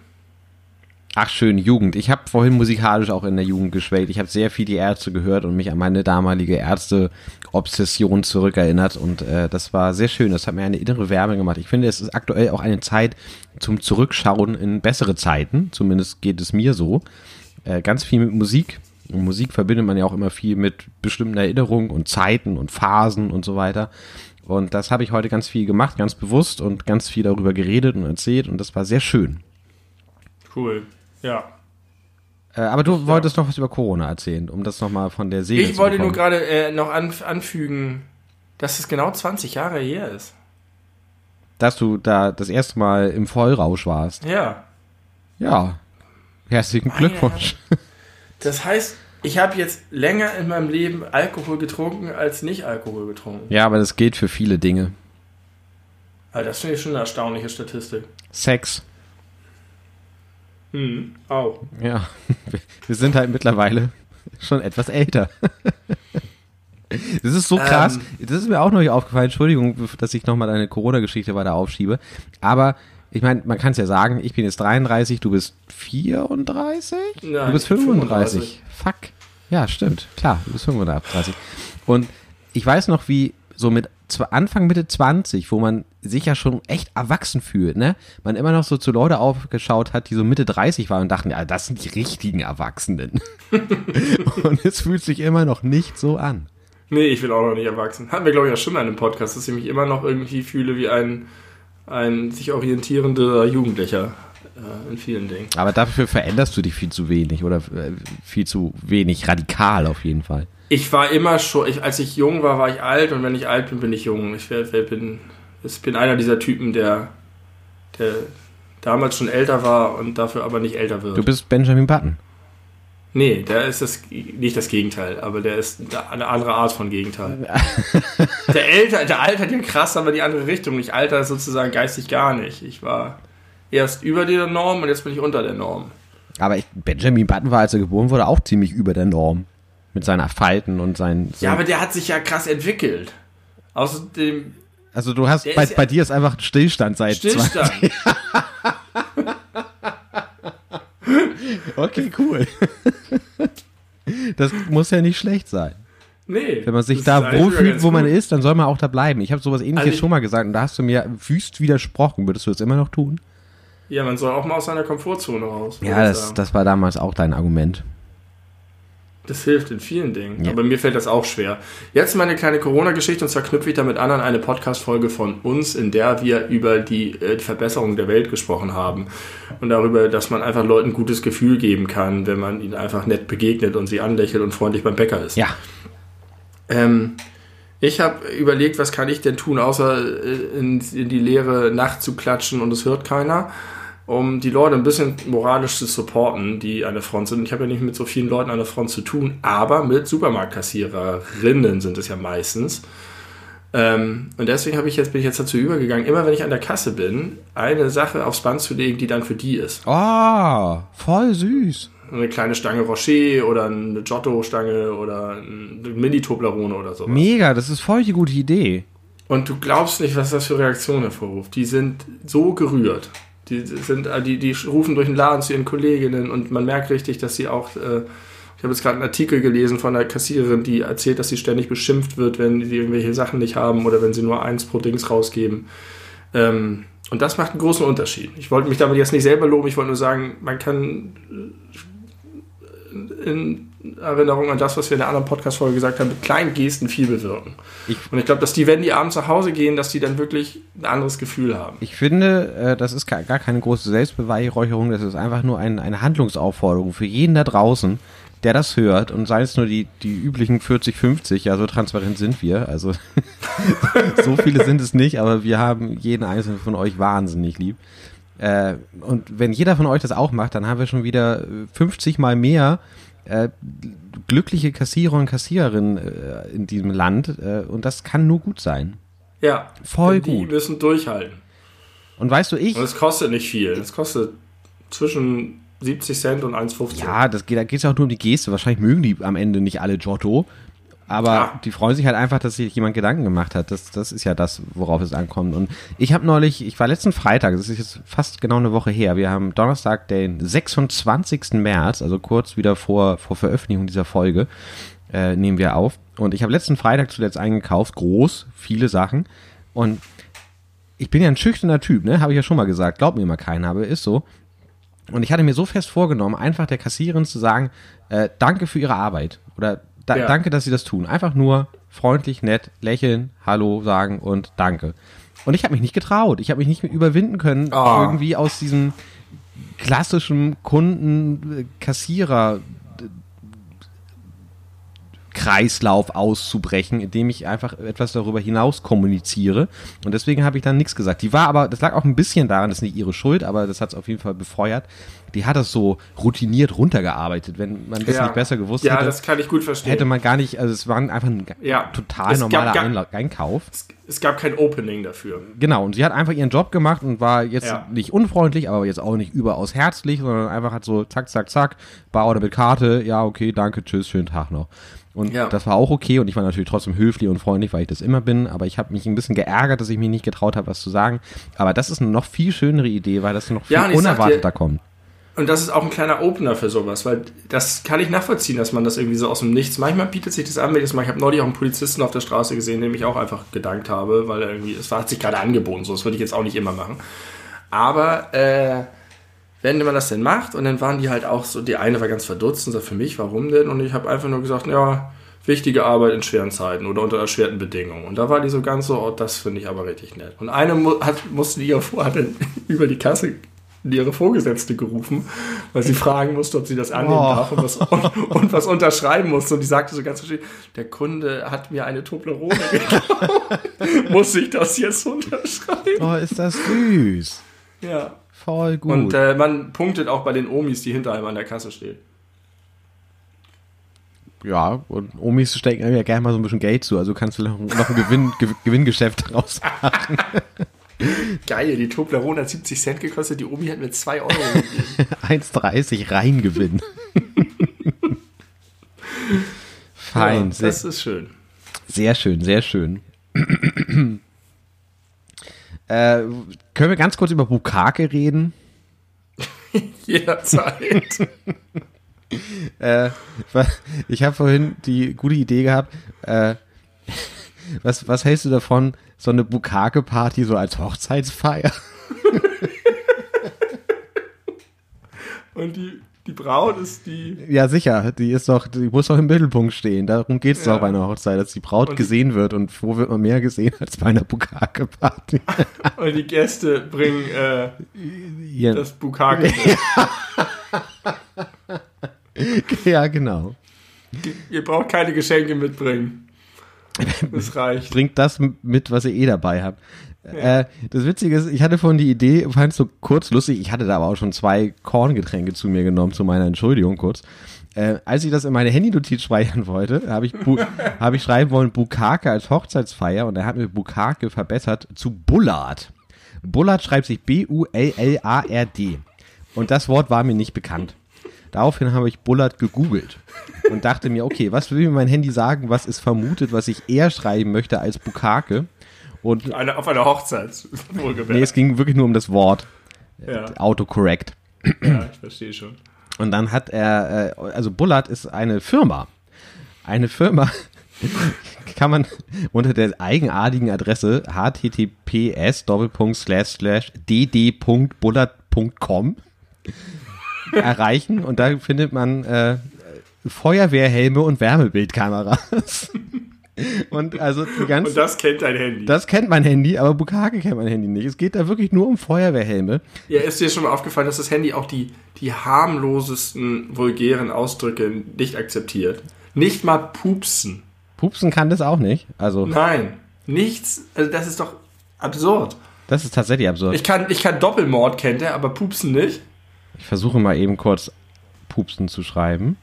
Ach schön, Jugend. Ich habe vorhin musikalisch auch in der Jugend geschwelgt. Ich habe sehr viel die Ärzte gehört und mich an meine damalige Ärzte-Obsession zurückerinnert. Und äh, das war sehr schön. Das hat mir eine innere Wärme gemacht. Ich finde, es ist aktuell auch eine Zeit zum Zurückschauen in bessere Zeiten. Zumindest geht es mir so. Äh, ganz viel mit Musik. Und Musik verbindet man ja auch immer viel mit bestimmten Erinnerungen und Zeiten und Phasen und so weiter. Und das habe ich heute ganz viel gemacht, ganz bewusst und ganz viel darüber geredet und erzählt. Und das war sehr schön. Cool. Ja. Äh, aber du wolltest noch was über Corona erzählen, um das nochmal von der Seele Ich wollte nur gerade äh, noch an, anfügen, dass es genau 20 Jahre her ist. Dass du da das erste Mal im Vollrausch warst. Ja. Ja. Herzlichen Glückwunsch. Das heißt, ich habe jetzt länger in meinem Leben Alkohol getrunken als nicht Alkohol getrunken. Ja, aber das gilt für viele Dinge. Also das finde ich schon eine erstaunliche Statistik. Sex. Hm, auch. Ja, wir sind halt mittlerweile schon etwas älter. Das ist so krass. Ähm, das ist mir auch noch nicht aufgefallen. Entschuldigung, dass ich nochmal deine Corona-Geschichte weiter aufschiebe. Aber ich meine, man kann es ja sagen, ich bin jetzt 33, du bist 34? Nein, du bist 35. 35. Fuck. Ja, stimmt. Klar, du bist 35. Und ich weiß noch, wie so mit Anfang Mitte 20, wo man sich ja schon echt erwachsen fühlt, ne? Man immer noch so zu Leute aufgeschaut hat, die so Mitte 30 waren und dachten, ja, das sind die richtigen Erwachsenen. und es fühlt sich immer noch nicht so an. Nee, ich bin auch noch nicht erwachsen. Hatten wir, glaube ich, auch schon mal in einem Podcast, dass ich mich immer noch irgendwie fühle wie ein, ein sich orientierender Jugendlicher äh, in vielen Dingen. Aber dafür veränderst du dich viel zu wenig oder äh, viel zu wenig radikal auf jeden Fall. Ich war immer schon, ich, als ich jung war, war ich alt und wenn ich alt bin, bin ich jung. Ich bin, ich bin einer dieser Typen, der, der damals schon älter war und dafür aber nicht älter wird. Du bist Benjamin Button. Nee, der ist das nicht das Gegenteil, aber der ist eine andere Art von Gegenteil. der älter, der altert ja krass, aber die andere Richtung. Ich alter sozusagen geistig gar nicht. Ich war erst über der Norm und jetzt bin ich unter der Norm. Aber ich, Benjamin Button war, als er geboren wurde, auch ziemlich über der Norm mit seiner Falten und seinen. Ja, aber der hat sich ja krass entwickelt. Außerdem. Also du hast bei, bei dir ist einfach ein Stillstand seit Stillstand. okay, cool. das muss ja nicht schlecht sein. Nee. Wenn man sich da wohlfühlt, wo man gut. ist, dann soll man auch da bleiben. Ich habe sowas ähnliches also schon mal gesagt und da hast du mir wüst widersprochen. Würdest du das immer noch tun? Ja, man soll auch mal aus seiner Komfortzone raus. Ja, das, das war damals auch dein Argument. Das hilft in vielen Dingen. Ja. Aber mir fällt das auch schwer. Jetzt meine kleine Corona-Geschichte und zwar knüpfe ich damit an an eine Podcast-Folge von uns, in der wir über die, äh, die Verbesserung der Welt gesprochen haben. Und darüber, dass man einfach Leuten ein gutes Gefühl geben kann, wenn man ihnen einfach nett begegnet und sie anlächelt und freundlich beim Bäcker ist. Ja. Ähm, ich habe überlegt, was kann ich denn tun, außer äh, in, in die leere Nacht zu klatschen und es hört keiner um die Leute ein bisschen moralisch zu supporten, die an der Front sind. Ich habe ja nicht mit so vielen Leuten an der Front zu tun, aber mit Supermarktkassiererinnen sind es ja meistens. Ähm, und deswegen ich jetzt, bin ich jetzt dazu übergegangen, immer wenn ich an der Kasse bin, eine Sache aufs Band zu legen, die dann für die ist. Ah, voll süß. Eine kleine Stange Rocher oder eine Giotto-Stange oder eine Mini-Toblerone oder so. Mega, das ist voll die gute Idee. Und du glaubst nicht, was das für Reaktionen hervorruft. Die sind so gerührt. Die sind, äh, die, die rufen durch den Laden zu ihren Kolleginnen und man merkt richtig, dass sie auch, äh, ich habe jetzt gerade einen Artikel gelesen von einer Kassiererin, die erzählt, dass sie ständig beschimpft wird, wenn sie irgendwelche Sachen nicht haben oder wenn sie nur eins pro Dings rausgeben. Ähm, und das macht einen großen Unterschied. Ich wollte mich damit jetzt nicht selber loben, ich wollte nur sagen, man kann in Erinnerung an das, was wir in der anderen Podcast-Folge gesagt haben, mit kleinen Gesten viel bewirken. Ich, und ich glaube, dass die, wenn die abends nach Hause gehen, dass die dann wirklich ein anderes Gefühl haben. Ich finde, äh, das ist gar keine große Selbstbeweihräucherung, das ist einfach nur ein, eine Handlungsaufforderung für jeden da draußen, der das hört und sei es nur die, die üblichen 40, 50, ja, so transparent sind wir. Also so viele sind es nicht, aber wir haben jeden einzelnen von euch wahnsinnig lieb. Äh, und wenn jeder von euch das auch macht, dann haben wir schon wieder 50 mal mehr äh, glückliche Kassierer und Kassiererinnen äh, in diesem Land äh, und das kann nur gut sein. Ja, voll die gut. Die müssen durchhalten. Und weißt du, ich. Und es kostet nicht viel. Es kostet zwischen 70 Cent und 1,50. Ja, das geht, da geht es auch nur um die Geste. Wahrscheinlich mögen die am Ende nicht alle Giotto. Aber Ja. die freuen sich halt einfach, dass sich jemand Gedanken gemacht hat. Das, das ist ja das, worauf es ankommt. Und ich habe neulich, ich war letzten Freitag, das ist jetzt fast genau eine Woche her, wir haben Donnerstag, den 26. März, also kurz wieder vor, vor Veröffentlichung dieser Folge, äh, nehmen wir auf. Und ich habe letzten Freitag zuletzt eingekauft, groß, viele Sachen. Und ich bin ja ein schüchterner Typ, ne? Habe ich ja schon mal gesagt. Glaubt mir immer keiner, aber ist so. Und ich hatte mir so fest vorgenommen, einfach der Kassiererin zu sagen, äh, danke für ihre Arbeit. Oder da, Ja. danke, dass sie das tun. Einfach nur freundlich, nett, lächeln, Hallo sagen und danke. Und ich habe mich nicht getraut. Ich habe mich nicht mehr überwinden können, Ah. irgendwie aus diesem klassischen Kunden-Kassierer Kreislauf auszubrechen, indem ich einfach etwas darüber hinaus kommuniziere. Und deswegen habe ich dann nichts gesagt. Die war aber, das lag auch ein bisschen daran, das ist nicht ihre Schuld, aber das hat es auf jeden Fall befeuert. Die hat das so routiniert runtergearbeitet. Wenn man das Ja. nicht besser gewusst Ja, hätte, das kann ich gut verstehen. hätte man gar nicht, also es war einfach ein Ja. total Es normaler gar- Einkauf. es, es gab kein Opening dafür. Genau, und sie hat einfach ihren Job gemacht und war jetzt nicht unfreundlich, aber jetzt auch nicht überaus herzlich, sondern einfach hat so zack, zack, zack, bar oder mit Karte, ja, okay, danke, tschüss, schönen Tag noch. Und Ja. das war auch okay und ich war natürlich trotzdem höflich und freundlich, weil ich das immer bin, aber ich habe mich ein bisschen geärgert, dass ich mich nicht getraut habe, was zu sagen. Aber das ist eine noch viel schönere Idee, weil das noch viel Ja, sag dir- unerwarteter kommt. Und das ist auch ein kleiner Opener für sowas, weil das kann ich nachvollziehen, dass man das irgendwie so aus dem Nichts. Manchmal bietet sich das an, wenn ich das mal. Ich habe neulich auch einen Polizisten auf der Straße gesehen, dem ich auch einfach gedankt habe, weil er irgendwie, es hat sich gerade angeboten, so das würde ich jetzt auch nicht immer machen. Aber äh, wenn man das denn macht und dann waren die halt auch so, die eine war ganz verdutzt und sagt, für mich, warum denn? Und ich habe einfach nur gesagt, ja, wichtige Arbeit in schweren Zeiten oder unter erschwerten Bedingungen. Und da war die so ganz so, oh, das finde ich aber richtig nett. Und eine mu hat, musste ihre, hat dann über die Kasse ihre Vorgesetzte gerufen, weil sie fragen musste, ob sie das annehmen Oh. darf und was, und, und was unterschreiben musste. Und die sagte so ganz verschieden, der Kunde hat mir eine Toblerone gekauft. Muss ich das jetzt unterschreiben? Oh, ist das süß. Ja. Voll gut. Und äh, man punktet auch bei den Omis, die hinter einem an der Kasse stehen. ja, und Omis stecken ja gerne mal so ein bisschen Geld zu, also kannst du noch, noch ein Gewinn, Gew- Gewinngeschäft daraus Geil, die Toblerone hat 70 Cent gekostet, die Omi hat mir 2 Euro gegeben. 1,30 reingewinn. Fein, ja, das ist schön. sehr schön, sehr schön. äh, können wir ganz kurz über Bukake reden? Jederzeit. Äh, ich habe vorhin die gute Idee gehabt, äh, was, was hältst du davon, so eine Bukake-Party so als Hochzeitsfeier? Und die, die Braut ist die. Ja, sicher, die ist doch, die muss doch im Mittelpunkt stehen. Darum geht's Ja. doch bei einer Hochzeit, dass die Braut Und die- gesehen wird und wo wird man mehr gesehen als bei einer Bukake-Party? Und die Gäste bringen äh, ja, das Bukake. ja, genau. Ihr braucht keine Geschenke mitbringen. Das reicht. Bringt das mit, was ihr eh dabei habt. Äh, das Witzige ist, ich hatte vorhin die Idee, fand es so kurz lustig, ich hatte da aber auch schon zwei Korngetränke zu mir genommen, zu meiner Entschuldigung kurz. Äh, als ich das in meine Handynotiz speichern wollte, habe ich, hab ich schreiben wollen, Bukake als Hochzeitsfeier und er hat mir Bukake verbessert zu Bullard. Bullard schreibt sich B-U-L-L-A-R-D. Und das Wort war mir nicht bekannt. Daraufhin habe ich Bullard gegoogelt und dachte mir, okay, was will mir mein Handy sagen, was es vermutet, was ich eher schreiben möchte als Bukake? Und Eine, auf einer Hochzeit, wohlgemerkt. nee, es ging wirklich nur um das Wort. ja, Autocorrect. ja, ich verstehe schon. Und dann hat er, äh, also Bullard ist eine Firma. Eine Firma kann man unter der eigenartigen Adresse https dd.bullard.com erreichen und da findet man äh, Feuerwehrhelme und Wärmebildkameras. und also die ganze Und das kennt dein Handy. das kennt mein Handy, aber Bukake kennt mein Handy nicht. Es geht da wirklich nur um Feuerwehrhelme. Ja, ist dir schon mal aufgefallen, dass das Handy auch die, die harmlosesten vulgären Ausdrücke nicht akzeptiert? Nicht mal pupsen. Pupsen kann das auch nicht. Also, Nein. Nichts. Also das ist doch absurd. das ist tatsächlich absurd. Ich kann, ich kann Doppelmord kennt er, aber pupsen nicht. Ich versuche mal eben kurz Pupsen zu schreiben.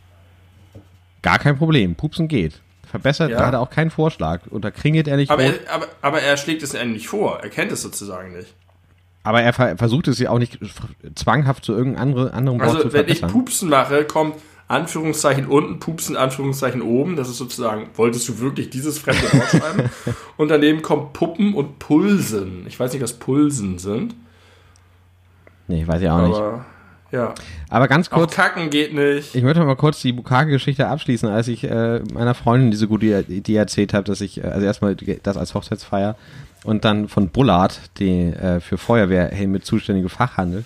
Gar kein Problem. Pupsen geht. Verbessert Ja. gerade auch keinen Vorschlag. Und da kringelt er nicht Aber, er, aber, aber er schlägt es einem nicht vor. Er kennt es sozusagen nicht. Aber er ver versucht es ja auch nicht zwanghaft zu irgendeinem andere, anderen Wort Also zu wenn ich verbessern. pupsen mache, kommt Anführungszeichen unten, Pupsen, Anführungszeichen oben. Das ist sozusagen, wolltest du wirklich dieses fremde Wort schreiben? und daneben kommt Puppen und Pulsen. Ich weiß nicht, was Pulsen sind. Nee, weiß ich auch nicht. Ja. Aber ganz Auch kurz, kacken geht nicht. ich möchte mal kurz die Bukake-Geschichte abschließen, als ich äh, meiner Freundin diese gute Idee erzählt habe, dass ich, äh, also erstmal das als Hochzeitsfeier und dann von Bullard, die äh, für Feuerwehrhelme zuständige Fachhandel.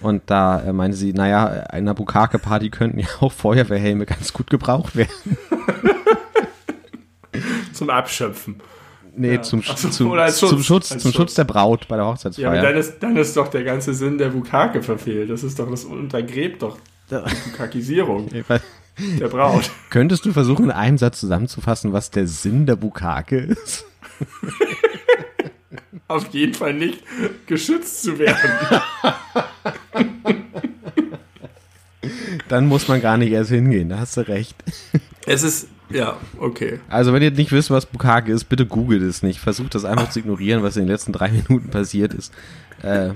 Und da äh, meinte sie, naja, einer Bukake-Party könnten ja auch Feuerwehrhelme ganz gut gebraucht werden. Zum Abschöpfen. Nee, zum, Ach so, zum, oder als zum Schutz, Schutz, als zum Schutz. Schutz der Braut bei der Ja, Hochzeitsfeier. aber dann ist, dann ist doch der ganze Sinn der Bukake verfehlt. Das ist doch, das untergräbt doch die Bukakisierung der Braut. Könntest du versuchen, in einem Satz zusammenzufassen, was der Sinn der Bukake ist? Auf jeden Fall nicht geschützt zu werden. Dann muss man gar nicht erst hingehen, da hast du recht. Es ist, ja, okay. Also, wenn ihr nicht wisst, was Bukake ist, bitte googelt es nicht. Versucht das einfach zu ignorieren, was in den letzten drei Minuten passiert ist. Äh,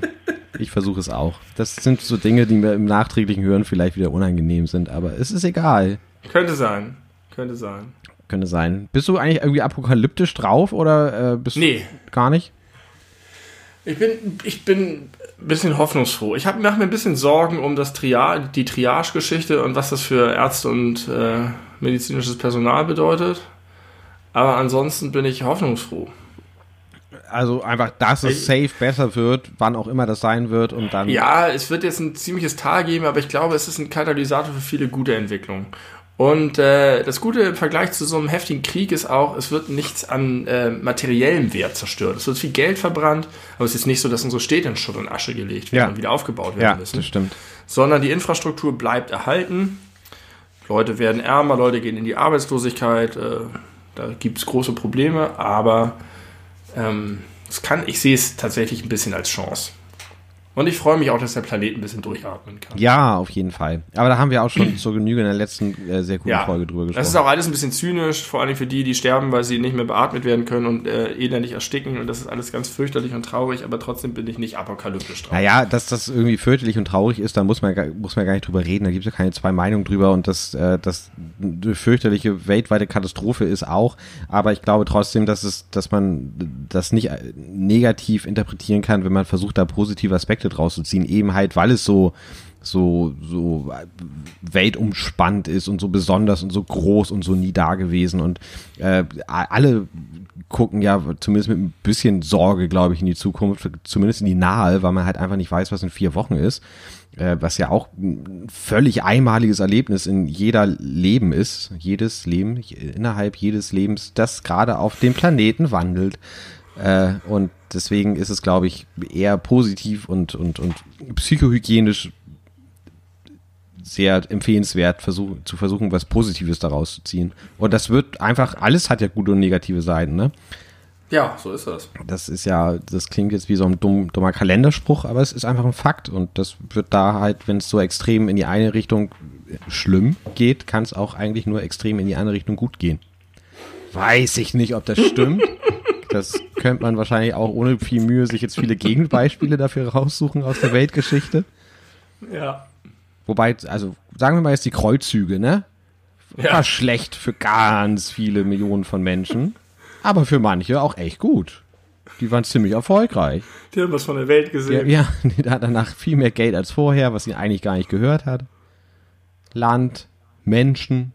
ich versuche es auch. Das sind so Dinge, die mir im nachträglichen Hören vielleicht wieder unangenehm sind, aber es ist egal. Könnte sein. Könnte sein. Könnte sein. Bist du eigentlich irgendwie apokalyptisch drauf oder äh, bist Nee. du gar nicht? Ich bin, ich bin ein bisschen hoffnungsfroh. Ich mache mir ein bisschen Sorgen um das Tria die Triage-Geschichte und was das für Ärzte und äh, medizinisches Personal bedeutet. Aber ansonsten bin ich hoffnungsfroh. Also einfach, dass es safe besser wird, wann auch immer das sein wird und dann. Ja, es wird jetzt ein ziemliches Tal geben, aber ich glaube, es ist ein Katalysator für viele gute Entwicklungen. Und äh, das Gute im Vergleich zu so einem heftigen Krieg ist auch, es wird nichts an äh, materiellem Wert zerstört. Es wird viel Geld verbrannt, aber es ist nicht so, dass unsere Städte in Schutt und Asche gelegt werden Ja. und wieder aufgebaut werden ja, müssen. das stimmt. sondern die Infrastruktur bleibt erhalten. Leute werden ärmer, Leute gehen in die Arbeitslosigkeit, äh, da gibt es große Probleme, aber ähm, kann, ich sehe es tatsächlich ein bisschen als Chance. Und ich freue mich auch, dass der Planet ein bisschen durchatmen kann. Ja, auf jeden Fall. Aber da haben wir auch schon zur Genüge in der letzten äh, sehr guten Folge drüber gesprochen. Das ist auch alles ein bisschen zynisch, vor allem für die, die sterben, weil sie nicht mehr beatmet werden können und äh, elendig ersticken. Und das ist alles ganz fürchterlich und traurig, aber trotzdem bin ich nicht apokalyptisch drauf. Naja, dass das irgendwie fürchterlich und traurig ist, da muss man, gar- muss man gar nicht drüber reden. Da gibt es ja keine zwei Meinungen drüber und dass äh, das eine fürchterliche weltweite Katastrophe ist auch. Aber ich glaube trotzdem, dass es, dass man das nicht äh, negativ interpretieren kann, wenn man versucht, da positive Aspekte draus zu ziehen. Eben halt, weil es so so so weltumspannt ist und so besonders und so groß und so nie da gewesen und äh, alle gucken ja zumindest mit ein bisschen Sorge, glaube ich, in die Zukunft, zumindest in die nahe, weil man halt einfach nicht weiß, was in vier Wochen ist, äh, was ja auch ein völlig einmaliges Erlebnis in jeder Leben ist, jedes Leben, innerhalb jedes Lebens, das gerade auf dem Planeten wandelt. Äh, und deswegen ist es, glaube ich, eher positiv und, und, und psychohygienisch sehr empfehlenswert, versuch, zu versuchen, was Positives daraus zu ziehen. Und das wird einfach, alles hat ja gute und negative Seiten, ne? Ja, so ist das. Das ist ja, das klingt jetzt wie so ein dumm, dummer Kalenderspruch, aber es ist einfach ein Fakt. Und das wird da halt, wenn es so extrem in die eine Richtung schlimm geht, kann es auch eigentlich nur extrem in die andere Richtung gut gehen. Weiß ich nicht, ob das stimmt. Das könnte man wahrscheinlich auch ohne viel Mühe sich jetzt viele Gegenbeispiele dafür raussuchen aus der Weltgeschichte. Ja. Wobei, also sagen wir mal jetzt die Kreuzzüge, ne? War Ja. schlecht für ganz viele Millionen von Menschen, aber für manche auch echt gut. Die waren ziemlich erfolgreich. Die haben was von der Welt Ja, gesehen. ja, die hat danach viel mehr Geld als vorher, was sie eigentlich gar nicht gehört hat. Land, Menschen,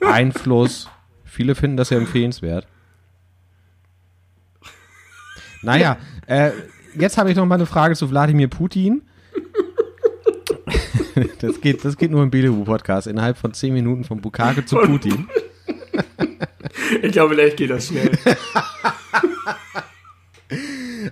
Einfluss. Viele finden das ja empfehlenswert. Naja, äh, jetzt habe ich noch mal eine Frage zu Wladimir Putin. Das geht, das geht nur im Belewu-Podcast. Innerhalb von 10 Minuten von Bukake zu Putin. Ich glaube, vielleicht geht das schnell.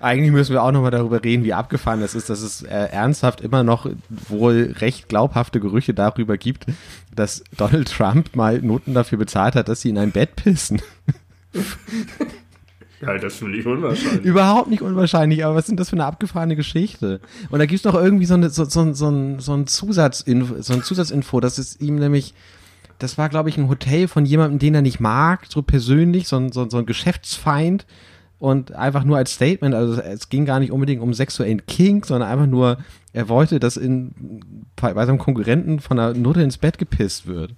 Eigentlich müssen wir auch nochmal darüber reden, wie abgefahren das ist, dass es äh, ernsthaft immer noch wohl recht glaubhafte Gerüchte darüber gibt, dass Donald Trump mal Noten dafür bezahlt hat, dass sie in ein Bett pissen. Ja, das finde ich unwahrscheinlich. Überhaupt nicht unwahrscheinlich, aber was sind das für eine abgefahrene Geschichte? Und da gibt's noch irgendwie so, eine, so, so, so, ein, so, ein Zusatzinfo, so ein Zusatzinfo, dass es ihm nämlich, das war glaube ich ein Hotel von jemandem, den er nicht mag, so persönlich, so ein, so, so ein Geschäftsfeind, und einfach nur als Statement, also es ging gar nicht unbedingt um sexuellen Kink, sondern einfach nur, er wollte, dass in, bei seinem Konkurrenten von der Nutte ins Bett gepisst wird.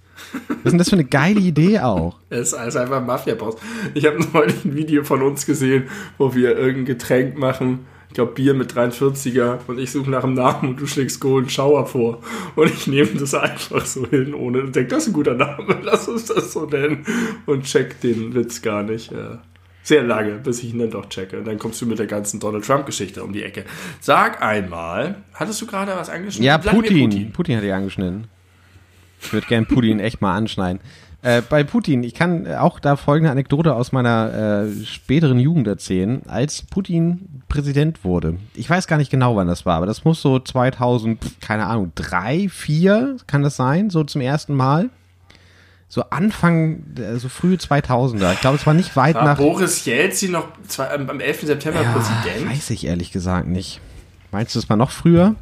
Was ist denn das für eine geile Idee auch? Es ist einfach Mafia-Boss. Ich habe neulich ein Video von uns gesehen, wo wir irgendein Getränk machen. Ich glaube Bier mit 43er und ich suche nach einem Namen und du schlägst Golden Shower vor. Und ich nehme das einfach so hin, ohne und denke, das ist ein guter Name, lass uns das so nennen. Und check den Witz gar nicht. Ja sehr lange, bis ich ihn dann doch checke. Und dann kommst du mit der ganzen Donald Trump-Geschichte um die Ecke. Sag einmal, hattest du gerade was angeschnitten? Ja, Putin. Putin. Putin hat dich angeschnitten. Ich würde gern Putin echt mal anschneiden. Äh, bei Putin, ich kann auch da folgende Anekdote aus meiner äh, späteren Jugend erzählen, als Putin Präsident wurde. Ich weiß gar nicht genau, wann das war, aber das muss so 2000, keine Ahnung, drei, vier, kann das sein, so zum ersten Mal so Anfang, äh, so frühe 2000er. Ich glaube, es war nicht weit war nach. Boris Jelzin noch zwei, am 11. September ja, Präsident? Weiß ich ehrlich gesagt nicht. Meinst du, es war noch früher?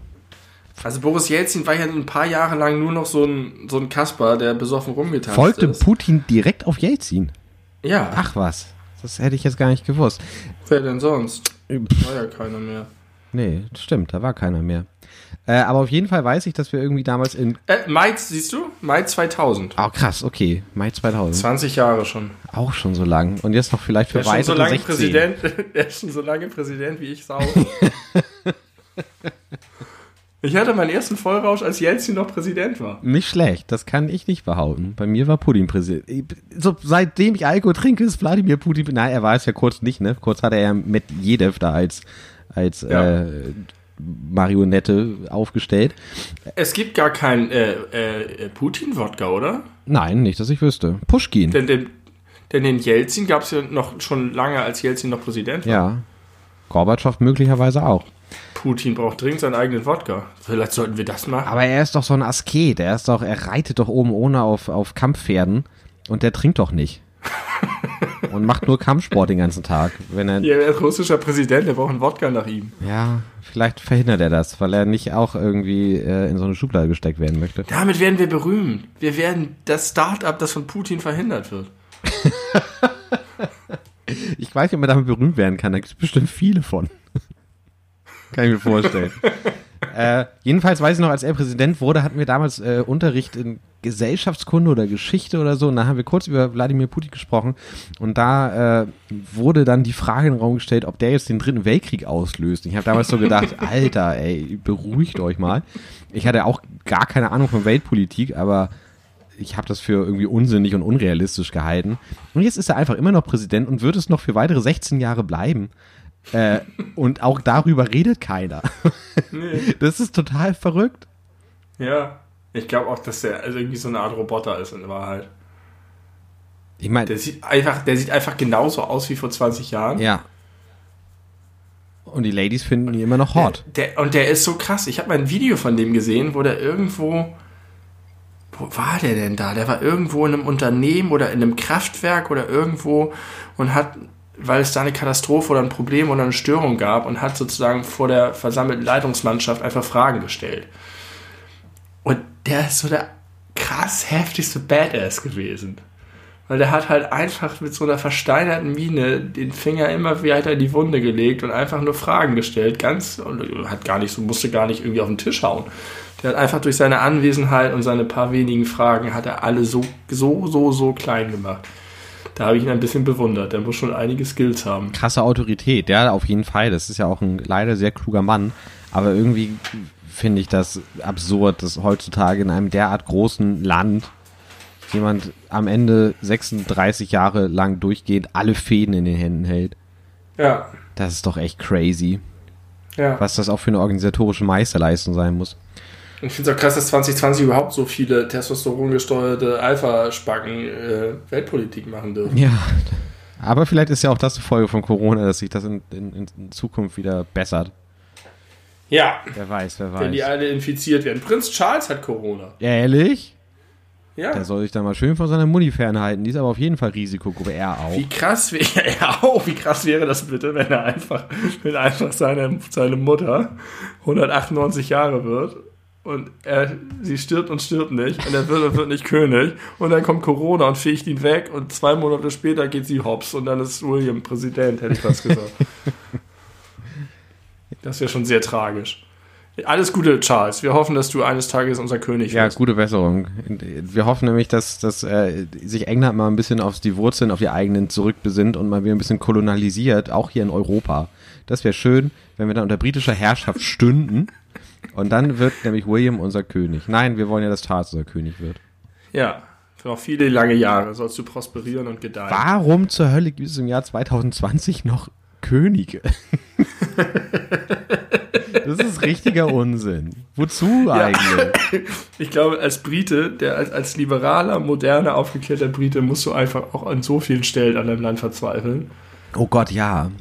Also Boris Jelzin war ja ein paar Jahre lang nur noch so ein, so ein Kasper, der besoffen rumgetanzt Folgte ist. Putin direkt auf Jelzin? Ja. Ach was. Das hätte ich jetzt gar nicht gewusst. Wer denn sonst? War ja keiner mehr. Nee, stimmt, da war keiner mehr. Äh, aber auf jeden Fall weiß ich, dass wir irgendwie damals in. Äh, Mai, siehst du? Mai 2000. Oh, krass, okay. Mai 2000. 20 Jahre schon. Auch schon so lang. Und jetzt noch vielleicht für weitere so lange 16. Präsident, Er ist schon so lange Präsident wie ich sau. ich hatte meinen ersten Vollrausch, als Jelzin noch Präsident war. Nicht schlecht, das kann ich nicht behaupten. Bei mir war Putin Präsident. So, seitdem ich Alkohol trinke, ist Wladimir Putin. Nein, er war es ja kurz nicht, ne? Kurz hatte er mit Jedev da als als ja. äh, Marionette aufgestellt. Es gibt gar kein äh, äh, Putin-Wodka, oder? Nein, nicht, dass ich wüsste. Pushkin. Denn den, denn den Jelzin gab es ja noch schon lange, als Jelzin noch Präsident war. Ja. Gorbatschow möglicherweise auch. Putin braucht dringend seinen eigenen Wodka. Vielleicht sollten wir das machen. Aber er ist doch so ein Asket. Er ist doch, er reitet doch oben ohne auf, auf Kampfpferden und der trinkt doch nicht. und macht nur Kampfsport den ganzen Tag. Wenn er, ja, er ist russischer Präsident, der braucht einen Wodka nach ihm. Ja, vielleicht verhindert er das, weil er nicht auch irgendwie äh, in so eine Schublade gesteckt werden möchte. Damit werden wir berühmt. Wir werden das Start-up, das von Putin verhindert wird. ich weiß nicht, ob man damit berühmt werden kann. Da gibt es bestimmt viele von. kann ich mir vorstellen. äh, jedenfalls weiß ich noch, als er Präsident wurde, hatten wir damals äh, Unterricht in Gesellschaftskunde oder Geschichte oder so. Und da haben wir kurz über Wladimir Putin gesprochen. Und da äh, wurde dann die Frage in den Raum gestellt, ob der jetzt den dritten Weltkrieg auslöst. Ich habe damals so gedacht, Alter, ey, beruhigt euch mal. Ich hatte auch gar keine Ahnung von Weltpolitik, aber ich habe das für irgendwie unsinnig und unrealistisch gehalten. Und jetzt ist er einfach immer noch Präsident und wird es noch für weitere 16 Jahre bleiben. Äh, und auch darüber redet keiner. Nee. Das ist total verrückt. Ja, ich glaube auch, dass der also irgendwie so eine Art Roboter ist in Wahrheit. Ich meine, der sieht einfach, der sieht einfach genauso aus wie vor 20 Jahren. Ja. Und die Ladies finden ihn immer noch hot. Der, der, und der ist so krass. Ich habe mal ein Video von dem gesehen, wo der irgendwo. Wo war der denn da? Der war irgendwo in einem Unternehmen oder in einem Kraftwerk oder irgendwo und hat weil es da eine Katastrophe oder ein Problem oder eine Störung gab und hat sozusagen vor der versammelten Leitungsmannschaft einfach Fragen gestellt. Und der ist so der krass heftigste Badass gewesen. Weil der hat halt einfach mit so einer versteinerten Miene den Finger immer weiter in die Wunde gelegt und einfach nur Fragen gestellt. Ganz, hat gar nicht musste gar nicht irgendwie auf den Tisch hauen. Der hat einfach durch seine Anwesenheit und seine paar wenigen Fragen hat er alle so, so, so, so klein gemacht da habe ich ihn ein bisschen bewundert. Der muss schon einige Skills haben. Krasse Autorität, ja, auf jeden Fall. Das ist ja auch ein leider sehr kluger Mann. Aber irgendwie finde ich das absurd, dass heutzutage in einem derart großen Land jemand am Ende 36 Jahre lang durchgehend alle Fäden in den Händen hält. Ja. Das ist doch echt crazy. Ja. Was das auch für eine organisatorische Meisterleistung sein muss. Ich finde es auch krass, dass 2020 überhaupt so viele testosterongesteuerte Alpha-Spacken äh, Weltpolitik machen dürfen. Ja, aber vielleicht ist ja auch das eine Folge von Corona, dass sich das in, in, in Zukunft wieder bessert. Ja. Wer weiß, wer weiß. Wenn die alle infiziert werden. Prinz Charles hat Corona. Ehrlich? Ja. Der soll sich dann mal schön von seiner Mutti fernhalten. Die ist aber auf jeden Fall Risikogruppe. Er auch. Wie krass wäre er auch? Wie krass wäre das bitte, wenn er einfach, wenn einfach seine, seine Mutter 198 Jahre wird und er, sie stirbt und stirbt nicht und er wird und wird nicht König und dann kommt Corona und fegt ihn weg und zwei Monate später geht sie hops und dann ist William Präsident, hätte ich fast gesagt. Das wäre schon sehr tragisch. Alles Gute, Charles. Wir hoffen, dass du eines Tages unser König Ja, wirst. gute Besserung. Wir hoffen nämlich, dass, dass äh, sich England mal ein bisschen auf die Wurzeln, auf die eigenen zurückbesinnt und mal wieder ein bisschen kolonialisiert, auch hier in Europa. Das wäre schön, wenn wir dann unter britischer Herrschaft stünden. Und dann wird nämlich William unser König. Nein, wir wollen ja, dass Charles unser König wird. Ja, für noch viele lange Jahre sollst du prosperieren und gedeihen. Warum zur Hölle gibt es im Jahr 2020 noch Könige? Das ist richtiger Unsinn. Wozu eigentlich? Ich glaube, als Brite, der als, als liberaler, moderner, aufgeklärter Brite, musst du einfach auch an so vielen Stellen an deinem Land verzweifeln. Oh Gott, ja.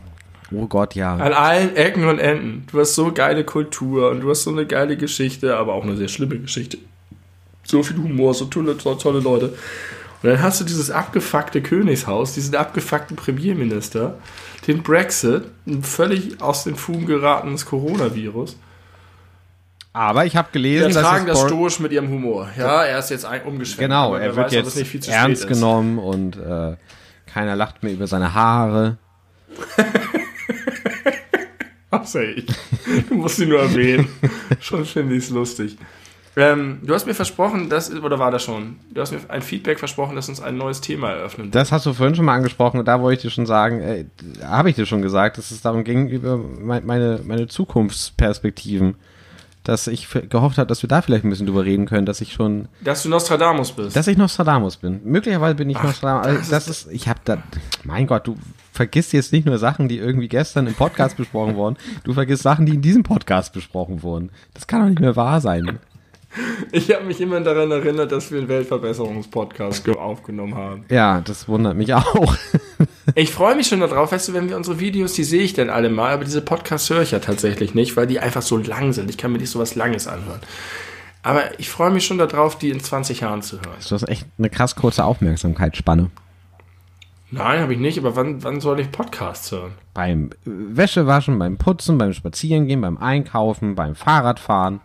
Oh Gott, ja. An allen Ecken und Enden. Du hast so geile Kultur und du hast so eine geile Geschichte, aber auch eine sehr schlimme Geschichte. So viel Humor, so tolle, tolle Leute. Und dann hast du dieses abgefuckte Königshaus, diesen abgefuckten Premierminister, den Brexit, ein völlig aus den Fugen geratenes Coronavirus. Aber ich habe gelesen, dass tragen das stoisch mit ihrem Humor. Ja, er ist jetzt ein, umgeschwenkt. Genau, er wird weiß, jetzt nicht viel zu ernst genommen und äh, keiner lacht mehr über seine Haare. Außer ich. Du musst ihn nur erwähnen. schon finde ich es lustig. Ähm, du hast mir versprochen, dass, oder war das schon? Du hast mir ein Feedback versprochen, dass uns ein neues Thema eröffnen. Das hast du vorhin schon mal angesprochen und da wollte ich dir schon sagen, äh, habe ich dir schon gesagt, dass es darum ging, über mein- meine, meine Zukunftsperspektiven, dass ich gehofft habe, dass wir da vielleicht ein bisschen drüber reden können, dass ich schon, Dass du Nostradamus bist. dass ich Nostradamus bin. Möglicherweise bin ich Nostradamus. Also, das ist, ich habe da, mein Gott, du vergisst jetzt nicht nur Sachen, die irgendwie gestern im Podcast besprochen wurden, du vergisst Sachen, die in diesem Podcast besprochen wurden. Das kann doch nicht mehr wahr sein. Ich habe mich immer daran erinnert, dass wir einen Weltverbesserungspodcast ge- aufgenommen haben. Ja, das wundert mich auch. Ich freue mich schon darauf, weißt du, wenn wir unsere Videos, die sehe ich dann alle mal, aber diese Podcasts höre ich ja tatsächlich nicht, weil die einfach so lang sind. Ich kann mir nicht so was Langes anhören. Aber ich freue mich schon darauf, die in 20 Jahren zu hören. Du hast echt eine krass kurze Aufmerksamkeitsspanne. Nein, habe ich nicht, aber wann, wann soll ich Podcasts hören? Beim Wäschewaschen, beim Putzen, beim Spazierengehen, beim Einkaufen, beim Fahrradfahren.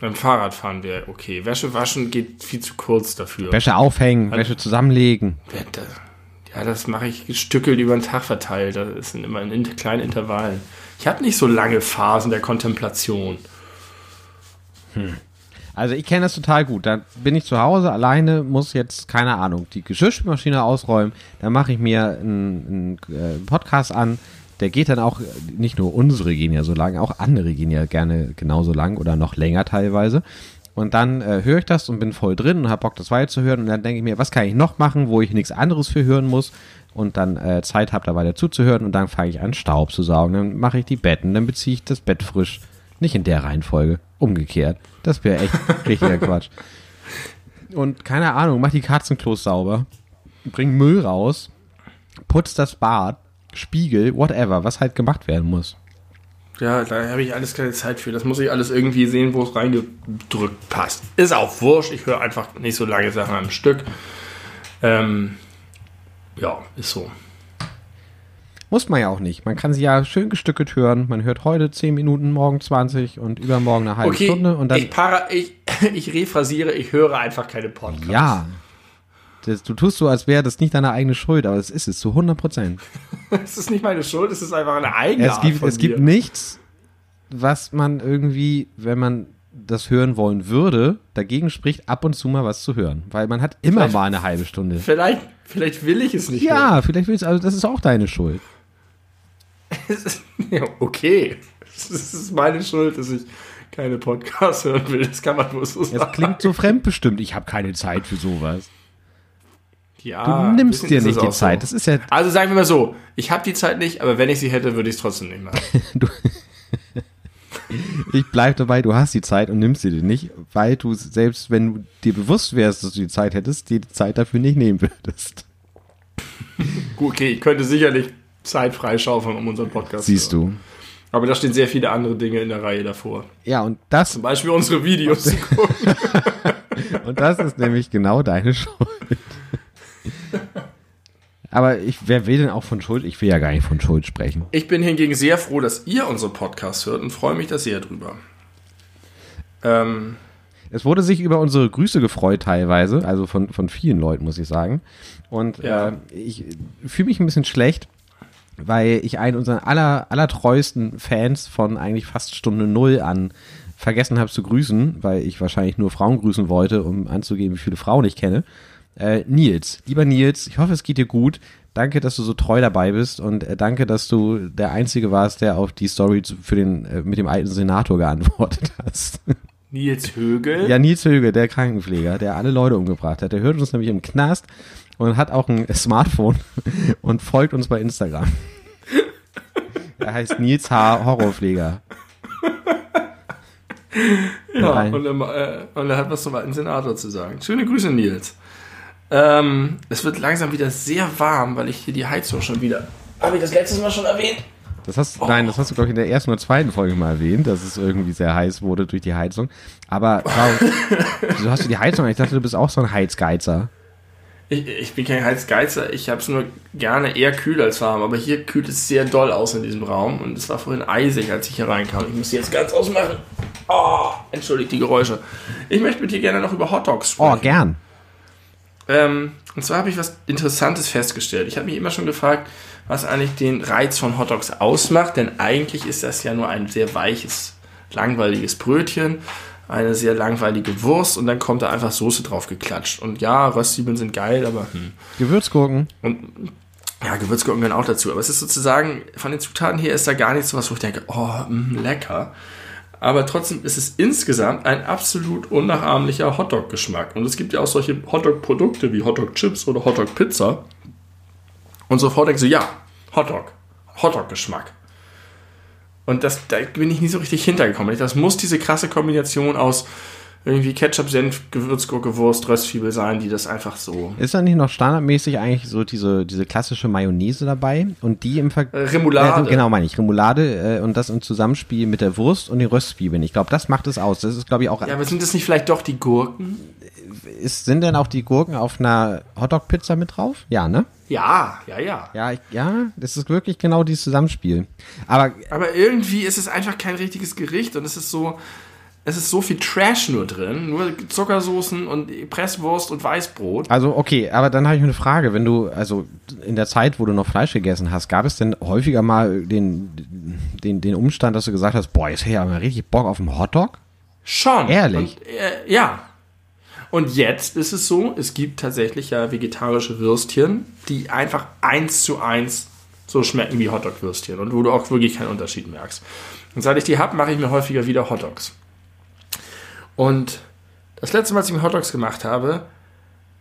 Beim Fahrradfahren wäre okay. Wäsche waschen geht viel zu kurz dafür. Wäsche aufhängen, Wäsche zusammenlegen. Ja, da- Ja, das mache ich gestückelt über den Tag verteilt. Das sind immer in kleinen Intervallen. Ich habe nicht so lange Phasen der Kontemplation. Also ich kenne das total gut. Da bin ich zu Hause alleine, muss jetzt, keine Ahnung, die Geschirrspülmaschine ausräumen. Da mache ich mir einen, einen äh, Podcast an. Der geht dann auch, nicht nur unsere gehen ja so lang, auch andere gehen ja gerne genauso lang oder noch länger teilweise. Und dann äh, höre ich das und bin voll drin und habe Bock, das weiter zu hören. Und dann denke ich mir, was kann ich noch machen, wo ich nichts anderes für hören muss und dann äh, Zeit habe, da weiter zuzuhören. Und dann fange ich an, Staub zu saugen. Dann mache ich die Betten, dann beziehe ich das Bett frisch. Nicht in der Reihenfolge, umgekehrt. Das wäre echt richtiger Quatsch. Und keine Ahnung, mach die Katzenklos sauber, bring Müll raus, putz das Bad, Spiegel, whatever, was halt gemacht werden muss. Ja, da habe ich alles keine Zeit für. Das muss ich alles irgendwie sehen, wo es reingedrückt passt. Ist auch wurscht. Ich höre einfach nicht so lange Sachen am Stück. Ähm, ja, ist so. Muss man ja auch nicht. Man kann sie ja schön gestückelt hören. Man hört heute 10 Minuten, morgen 20 und übermorgen eine halbe Okay, Stunde und dann. ich, para, ich, ich rephrasiere, ich höre einfach keine Podcasts. ja. Das, du tust so, als wäre das nicht deine eigene Schuld, aber es ist es zu 100 Prozent. Es ist nicht meine Schuld, es ist einfach eine eigene Es gibt, es gibt mir. nichts, was man irgendwie, wenn man das hören wollen würde, dagegen spricht, ab und zu mal was zu hören. Weil man hat immer Vielleicht- mal eine halbe Stunde. Vielleicht, vielleicht will ich es nicht. hören. Ja, vielleicht willst du, also das ist auch deine Schuld. Es ja, okay. Es ist meine Schuld, dass ich keine Podcasts hören will. Das kann man wohl so sagen. Es klingt so fremdbestimmt, ich habe keine Zeit für sowas. Ja, Du nimmst dir nicht die Zeit. So. Das ist ja, Also sagen wir mal so, ich habe die Zeit nicht, aber wenn ich sie hätte, würde ich es trotzdem nicht machen. ich bleib dabei, du hast die Zeit und nimmst sie dir nicht, weil du selbst, wenn du dir bewusst wärst, dass du die Zeit hättest, die Zeit dafür nicht nehmen würdest. Gut, okay, ich könnte sicherlich Zeit freischaufeln, um unseren Podcast Siehst zu hören. du. Aber da stehen sehr viele andere Dinge in der Reihe davor. Ja, und das, Zum Beispiel unsere Videos zu gucken. und das ist nämlich genau deine Schuld. Aber ich, wer will denn auch von Schuld? Ich will ja gar nicht von Schuld sprechen. Ich bin hingegen sehr froh, dass ihr unsere Podcasts hört und freue mich da sehr drüber. Ähm, Es wurde sich über unsere Grüße gefreut teilweise, also von, von vielen Leuten, muss ich sagen. Und Ja. äh, ich fühle mich ein bisschen schlecht, weil ich einen unserer aller, allertreuesten Fans von eigentlich fast Stunde Null an vergessen habe zu grüßen, weil ich wahrscheinlich nur Frauen grüßen wollte, um anzugeben, wie viele Frauen ich kenne. Äh, Nils, lieber Nils, ich hoffe, es geht dir gut. Danke, dass du so treu dabei bist und äh, danke, dass du der Einzige warst, der auf die Story für den, äh, mit dem alten Senator geantwortet hast. Nils Högel. Ja, Nils Höge, der Krankenpfleger, der alle Leute umgebracht hat. Der hört uns nämlich im Knast und hat auch ein Smartphone und folgt uns bei Instagram. Er heißt Nils H. Horrorpfleger. Ja, und er, äh, und er hat was zum alten Senator zu sagen. Schöne Grüße, Nils. Ähm, es wird langsam wieder sehr warm, weil ich hier die Heizung schon wieder. Habe ich das letztes Mal schon erwähnt? Das hast, Nein, das hast du, glaube ich, in der ersten oder zweiten Folge mal erwähnt, dass es irgendwie sehr heiß wurde durch die Heizung. Aber warum, wieso hast du die Heizung? Ich dachte, du bist auch so ein Heizgeizer. Ich, ich bin kein Heizgeizer, ich habe es nur gerne eher kühl als warm, aber hier kühlt es sehr doll aus in diesem Raum und es war vorhin eisig, als ich hier reinkam. Ich muss die jetzt ganz ausmachen. Oh, entschuldigt die Geräusche. Ich möchte mit dir gerne noch über Hotdogs Oh, sprechen. gern. Ähm, und zwar habe ich was Interessantes festgestellt. Ich habe mich immer schon gefragt, was eigentlich den Reiz von Hotdogs ausmacht, denn eigentlich ist das ja nur ein sehr weiches, langweiliges Brötchen, eine sehr langweilige Wurst und dann kommt da einfach Soße drauf geklatscht. Und ja, Röstzwiebeln sind geil, aber hm. Gewürzgurken. Und ja, Gewürzgurken gehören auch dazu. Aber es ist sozusagen, von den Zutaten her ist da gar nichts so was, wo ich denke, oh, mh, lecker. Aber trotzdem ist es insgesamt ein absolut unnachahmlicher Hotdog-Geschmack. Und es gibt ja auch solche Hotdog-Produkte wie Hotdog-Chips oder Hotdog-Pizza. Und sofort denkst du, ja, Hotdog. Hotdog-Geschmack. Und das, da bin ich nie so richtig hintergekommen. Das muss diese krasse Kombination aus irgendwie Ketchup, Senf, Gewürzgurke, Wurst, Röstzwiebel sein, die das einfach so Ist da nicht noch standardmäßig eigentlich so diese, diese klassische Mayonnaise dabei? Und die im Ver Äh, Remoulade. Äh, genau, meine ich. Remoulade äh, und das im Zusammenspiel mit der Wurst und den Röstzwiebeln. Ich glaube, das macht es aus. Das ist, glaube ich, auch. Ja, aber sind das nicht vielleicht doch die Gurken? Ist, sind denn auch die Gurken auf einer Hotdog-Pizza mit drauf? Ja, ne? Ja, ja, ja. Ja, ich, ja, das ist wirklich genau dieses Zusammenspiel. Aber Aber irgendwie ist es einfach kein richtiges Gericht und es ist so, es ist so viel Trash nur drin. Nur Zuckersoßen und Presswurst und Weißbrot. Also, okay, aber dann habe ich eine Frage. Wenn du, also in der Zeit, wo du noch Fleisch gegessen hast, gab es denn häufiger mal den, den, den Umstand, dass du gesagt hast, boah, jetzt hätte ich aber richtig Bock auf einen Hotdog? Schon. Ehrlich? Und, äh, ja. Und jetzt ist es so, es gibt tatsächlich ja vegetarische Würstchen, die einfach eins zu eins so schmecken wie Hotdog-Würstchen und wo du auch wirklich keinen Unterschied merkst. Und seit ich die habe, mache ich mir häufiger wieder Hotdogs. Und das letzte Mal, als ich mir Hotdogs gemacht habe,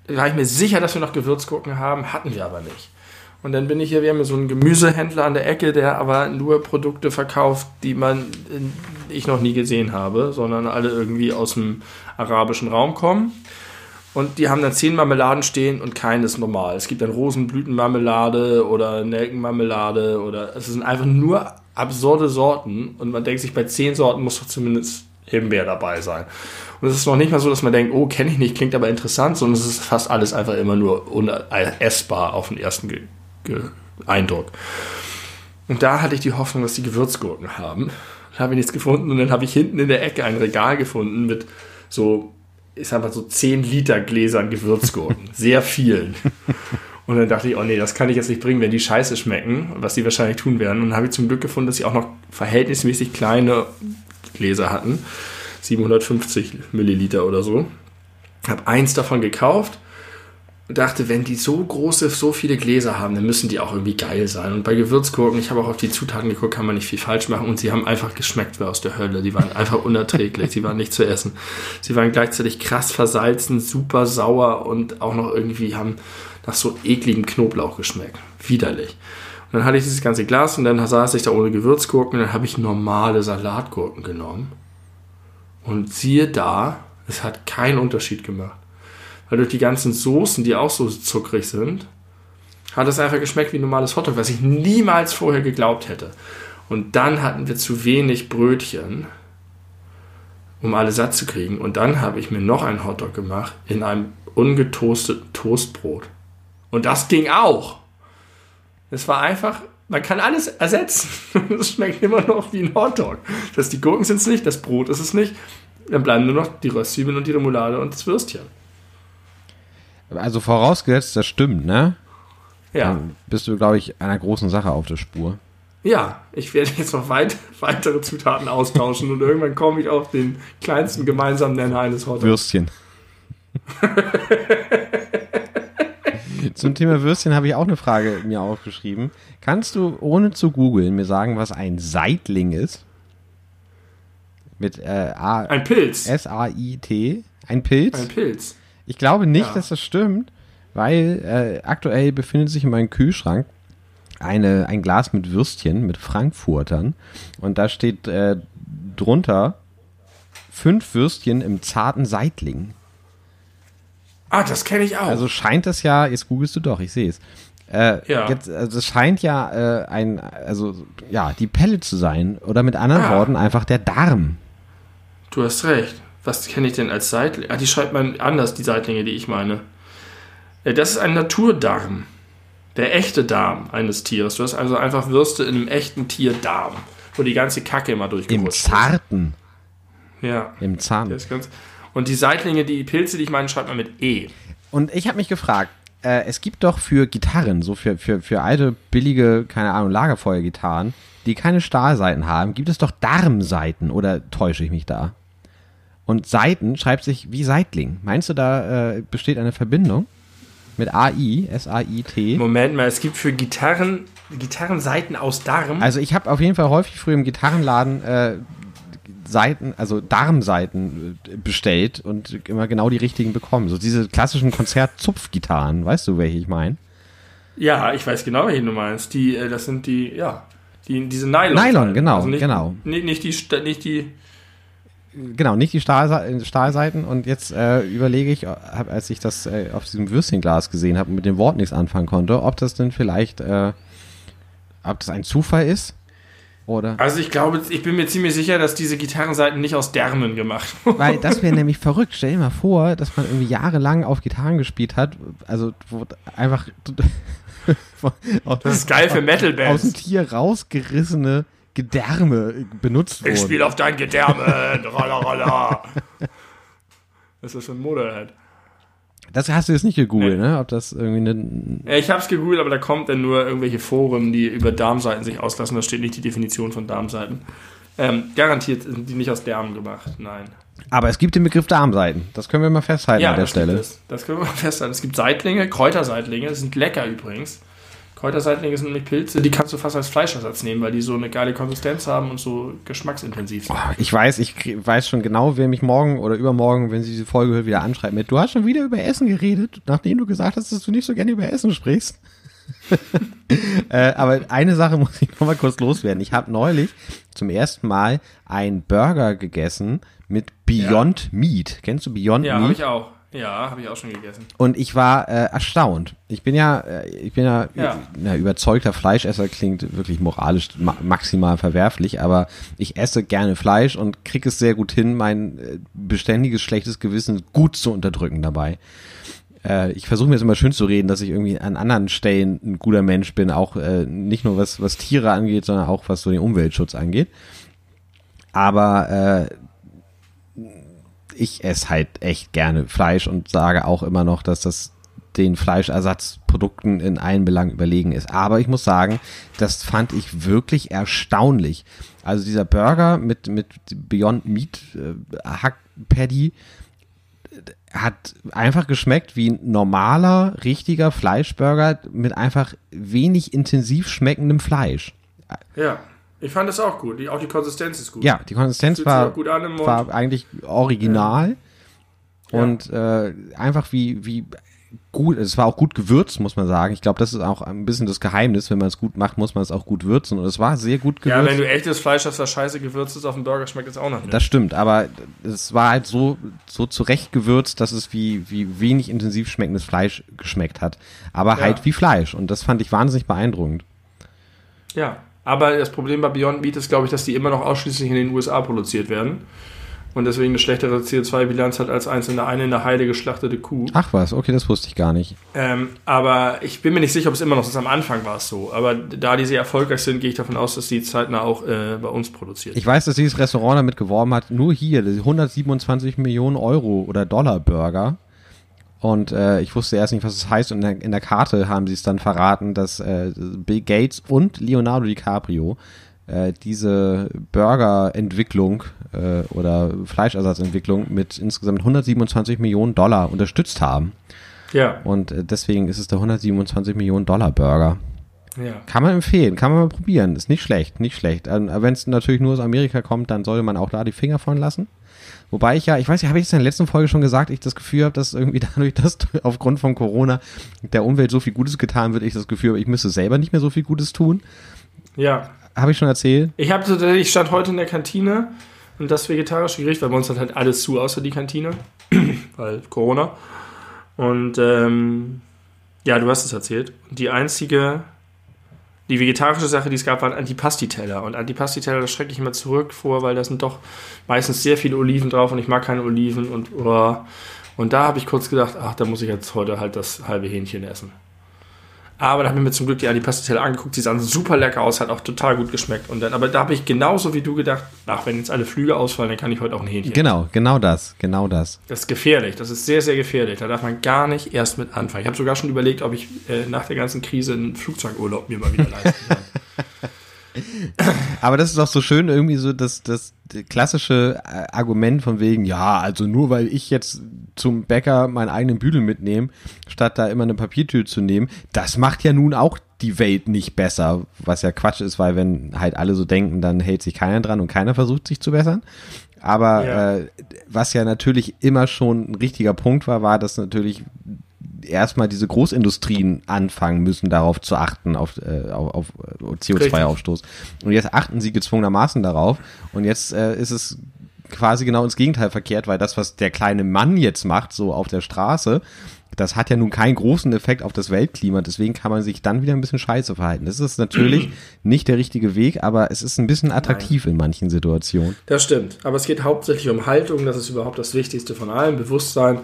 war ich mir sicher, dass wir noch Gewürzgurken haben, hatten wir aber nicht. Und dann bin ich hier, wir haben hier so einen Gemüsehändler an der Ecke, der aber nur Produkte verkauft, die man äh, ich noch nie gesehen habe, sondern alle irgendwie aus dem arabischen Raum kommen. Und die haben dann zehn Marmeladen stehen und keines normal. Es gibt dann Rosenblütenmarmelade oder Nelkenmarmelade oder es sind einfach nur absurde Sorten und man denkt sich, bei zehn Sorten muss doch zumindest Himbeer dabei sein. Und es ist noch nicht mal so, dass man denkt, oh, kenne ich nicht, klingt aber interessant, sondern es ist fast alles einfach immer nur unessbar auf den ersten Ge Ge Eindruck. Und da hatte ich die Hoffnung, dass die Gewürzgurken haben. Da habe ich nichts gefunden und dann habe ich hinten in der Ecke ein Regal gefunden mit so, ich sag mal so 10 Liter Gläsern Gewürzgurken. Sehr vielen. Und dann dachte ich, oh nee, das kann ich jetzt nicht bringen, wenn die scheiße schmecken, was die wahrscheinlich tun werden. Und dann habe ich zum Glück gefunden, dass sie auch noch verhältnismäßig kleine Gläser hatten. 750 Milliliter oder so. Habe eins davon gekauft und dachte, wenn die so große, so viele Gläser haben, dann müssen die auch irgendwie geil sein. Und bei Gewürzgurken, ich habe auch auf die Zutaten geguckt, kann man nicht viel falsch machen. Und sie haben einfach geschmeckt wie aus der Hölle. Die waren einfach unerträglich. sie waren nicht zu essen. Sie waren gleichzeitig krass versalzen, super sauer und auch noch irgendwie haben nach so ekligem Knoblauch geschmeckt. Widerlich. Dann hatte ich dieses ganze Glas und dann saß ich da ohne Gewürzgurken und dann habe ich normale Salatgurken genommen. Und siehe da, es hat keinen Unterschied gemacht. Weil durch die ganzen Soßen, die auch so zuckrig sind, hat es einfach geschmeckt wie normales Hotdog, was ich niemals vorher geglaubt hätte. Und dann hatten wir zu wenig Brötchen, um alle satt zu kriegen. Und dann habe ich mir noch einen Hotdog gemacht in einem ungetoasteten Toastbrot. Und das ging auch. Es war einfach, man kann alles ersetzen. Es schmeckt immer noch wie ein Hotdog. Das die Gurken sind es nicht, das Brot ist es nicht. Dann bleiben nur noch die Röstzwiebeln und die Remoulade und das Würstchen. Also vorausgesetzt, das stimmt, ne? Ja. Dann bist du, glaube ich, einer großen Sache auf der Spur. Ja, ich werde jetzt noch weit, weitere Zutaten austauschen und irgendwann komme ich auf den kleinsten gemeinsamen Nenner eines Hotdogs. Würstchen. Zum Thema Würstchen habe ich auch eine Frage mir aufgeschrieben. Kannst du, ohne zu googeln, mir sagen, was ein Seitling ist? Mit äh, A Ein Pilz. S-A-I-T. Ein Pilz? Ein Pilz. Ich glaube nicht, Ja. dass das stimmt, weil äh, aktuell befindet sich in meinem Kühlschrank eine, ein Glas mit Würstchen, mit Frankfurtern. Und da steht äh, drunter fünf Würstchen im zarten Seitling. Ah, das kenne ich auch. Also scheint das ja, jetzt googelst du doch, ich sehe es. Äh, Ja. jetzt, also es scheint ja äh, ein, also ja, die Pelle zu sein. Oder mit anderen Ah. Worten einfach der Darm. du hast recht. Was kenne ich denn als Seitling? Ah, die schreibt man anders, die Seitlinge, die ich meine. Äh, Das ist ein Naturdarm. Der echte Darm eines Tieres. Du hast also einfach Würste in einem echten Tierdarm, wo die ganze Kacke immer Im durchgerutscht zarten, ist. Ja. im Der Zahn. ist ganz. Und die Seitlinge, die Pilze, die ich meine, schreibt man mit E. Und ich habe mich gefragt, äh, es gibt doch für Gitarren, so für, für, für alte, billige, keine Ahnung, Lagerfeuergitarren, die keine Stahlseiten haben, gibt es doch Darmseiten oder täusche ich mich da? Und Seiten schreibt sich wie Seitling. Meinst du, da äh, besteht eine Verbindung? Mit AI, S-A-I-T? Moment mal, es gibt für Gitarren Gitarrenseiten aus Darm. Also ich habe auf jeden Fall häufig früher im Gitarrenladen äh, Seiten, also Darmseiten äh, bestellt und immer genau die richtigen bekommen. So diese klassischen Konzert-Zupfgitarren, weißt du, welche ich meine? ja, ich weiß genau, welche du meinst. Die, äh, das sind die, ja, die, diese Nylon. Nylon, genau, nicht, genau. Nicht, nicht die, nicht die, Genau, nicht die Stahlse Stahlseiten. Und jetzt äh, überlege ich, hab, als ich das äh, auf diesem Würstchenglas gesehen habe und mit dem Wort nichts anfangen konnte, ob das denn vielleicht, äh, ob das ein Zufall ist oder. also ich glaube, ich bin mir ziemlich sicher, dass diese Gitarrenseiten nicht aus Därmen gemacht wurden. Weil das wäre nämlich verrückt. Stell dir mal vor, dass man irgendwie jahrelang auf Gitarren gespielt hat. Also wo einfach Das ist geil für aus dem. Tier rausgerissene Gedärme benutzt Ich wurden. spiele auf dein Gedärme, rolla, rolla. Das ist schon Motorhead. Das hast du jetzt nicht gegoogelt, Nee. ne? Ob das irgendwie eine. Ja, ich hab's gegoogelt, aber da kommt dann nur irgendwelche Foren, die über Darmseiten sich auslassen. Da steht nicht die Definition von Darmseiten. Ähm, garantiert sind die nicht aus Därmen gemacht, nein. Aber es gibt den Begriff Darmseiten. Das können wir mal festhalten an der das Stelle. es. Das können wir mal festhalten. Es gibt Seitlinge, Kräuterseitlinge, sind lecker übrigens. Kräuterseitlinge sind nämlich Pilze, die kannst du fast als Fleischersatz nehmen, weil die so eine geile Konsistenz haben und so geschmacksintensiv sind. Oh, Ich weiß, ich weiß schon genau, wer mich morgen oder übermorgen, wenn sie diese Folge hört, wieder anschreibt mit, du hast schon wieder über Essen geredet, nachdem du gesagt hast, dass du nicht so gerne über Essen sprichst. äh, aber eine Sache muss ich noch mal kurz loswerden. Ich habe neulich zum ersten Mal einen Burger gegessen mit Beyond Meat. Kennst du Beyond Ja, Meat? habe ich auch. Ja, habe ich auch schon gegessen. Und ich war äh, erstaunt. Ich bin ja, äh, ich bin ja, Ja. na, überzeugter Fleischesser klingt wirklich moralisch ma maximal verwerflich, aber ich esse gerne Fleisch und kriege es sehr gut hin, mein äh, beständiges schlechtes Gewissen gut zu unterdrücken dabei. Äh, ich versuche mir jetzt immer schön zu reden, dass ich irgendwie an anderen Stellen ein guter Mensch bin, auch äh, nicht nur was was Tiere angeht, sondern auch was so den Umweltschutz angeht. Aber äh, ich esse halt echt gerne Fleisch und sage auch immer noch, dass das den Fleischersatzprodukten in allen Belangen überlegen ist. Aber ich muss sagen, das fand ich wirklich erstaunlich. Also dieser Burger mit, mit Beyond Meat äh, Hack Patty äh, hat einfach geschmeckt wie ein normaler, richtiger Fleischburger mit einfach wenig intensiv schmeckendem Fleisch. Ja, ich fand das auch gut. Die, auch die Konsistenz ist gut. Ja, die Konsistenz war, war eigentlich original Ja. und äh, einfach wie, wie gut, es war auch gut gewürzt, muss man sagen. Ich glaube, das ist auch ein bisschen das Geheimnis. Wenn man es gut macht, muss man es auch gut würzen und es war sehr gut Ja, gewürzt. wenn du echtes Fleisch hast, das scheiße gewürzt ist auf dem Burger, schmeckt es auch noch nicht. das stimmt, aber es war halt so, so zurecht gewürzt, dass es wie, wie wenig intensiv schmeckendes Fleisch geschmeckt hat. Aber Ja. halt wie Fleisch und das fand ich wahnsinnig beeindruckend. Ja, aber das Problem bei Beyond Meat ist, glaube ich, dass die immer noch ausschließlich in den USA produziert werden. und deswegen eine schlechtere CO2-Bilanz hat als einzelne eine in der Heide geschlachtete Kuh. Ach was, okay, das wusste ich gar nicht. Ähm, aber ich bin mir nicht sicher, ob es immer noch ist. Am Anfang war es so. Aber da die sehr erfolgreich sind, gehe ich davon aus, dass die zeitnah auch äh, bei uns produziert. Ich weiß, dass dieses Restaurant damit geworben hat, nur hier, 127 Millionen Euro oder Dollar Burger. Und äh, ich wusste erst nicht, was es das heißt. Und in der, in der, Karte haben sie es dann verraten, dass äh, Bill Gates und Leonardo DiCaprio äh, diese Burgerentwicklung äh, oder Fleischersatzentwicklung mit insgesamt 127 Millionen Dollar unterstützt haben. Ja. Und äh, deswegen ist es der 127 Millionen Dollar Burger. Ja. Kann man empfehlen, kann man mal probieren. Ist nicht schlecht, nicht schlecht. Ähm, Wenn es natürlich nur aus Amerika kommt, dann sollte man auch da die Finger von lassen. Wobei ich ja, ich weiß nicht, habe ich es in der letzten Folge schon gesagt, ich das Gefühl habe, dass irgendwie dadurch, dass aufgrund von Corona der Umwelt so viel Gutes getan wird, ich das Gefühl habe, ich müsste selber nicht mehr so viel Gutes tun. Ja. Habe ich schon erzählt? Ich habe ich stand heute in der Kantine und das vegetarische Gericht, weil bei uns hat halt alles zu, außer die Kantine, weil Corona. Und ähm, ja, du hast es erzählt. Die einzige, die vegetarische Sache, die es gab, waren Antipasti-Teller. Und Antipasti-Teller, das schrecke ich immer zurück vor, weil da sind doch meistens sehr viele Oliven drauf und ich mag keine Oliven. Und, oh. und da habe ich kurz gedacht, ach, da muss ich jetzt heute halt das halbe Hähnchen essen. Aber da habe ich mir zum Glück die Antipasti-Teller angeguckt, die sahen super lecker aus, hat auch total gut geschmeckt. Und dann, aber da habe ich genauso wie du gedacht, ach, wenn jetzt alle Flüge ausfallen, dann kann ich heute auch ein Hähnchen. Genau, genau das, genau das. Das ist gefährlich, das ist sehr, sehr gefährlich. Da darf man gar nicht erst mit anfangen. Ich habe sogar schon überlegt, ob ich äh, nach der ganzen Krise einen Flugzeugurlaub mir mal wieder leisten kann. Aber das ist auch so schön, irgendwie so das, das klassische äh, Argument von wegen, ja, also nur weil ich jetzt zum Bäcker meinen eigenen Büdel mitnehme, statt da immer eine Papiertüte zu nehmen, das macht ja nun auch die Welt nicht besser, was ja Quatsch ist, weil wenn halt alle so denken, dann hält sich keiner dran und keiner versucht sich zu bessern. Aber Ja. äh, was ja natürlich immer schon ein richtiger Punkt war, war, dass natürlich erstmal diese Großindustrien anfangen müssen, darauf zu achten, auf, äh, auf, auf CO2-Ausstoß. Und jetzt achten sie gezwungenermaßen darauf. Und jetzt äh, ist es quasi genau ins Gegenteil verkehrt, weil das, was der kleine Mann jetzt macht, so auf der Straße, das hat ja nun keinen großen Effekt auf das Weltklima. Deswegen kann man sich dann wieder ein bisschen scheiße verhalten. Das ist natürlich nicht der richtige Weg, aber es ist ein bisschen attraktiv in manchen Situationen. Das stimmt. Aber es geht hauptsächlich um Haltung. Das ist überhaupt das Wichtigste von allem. Bewusstsein.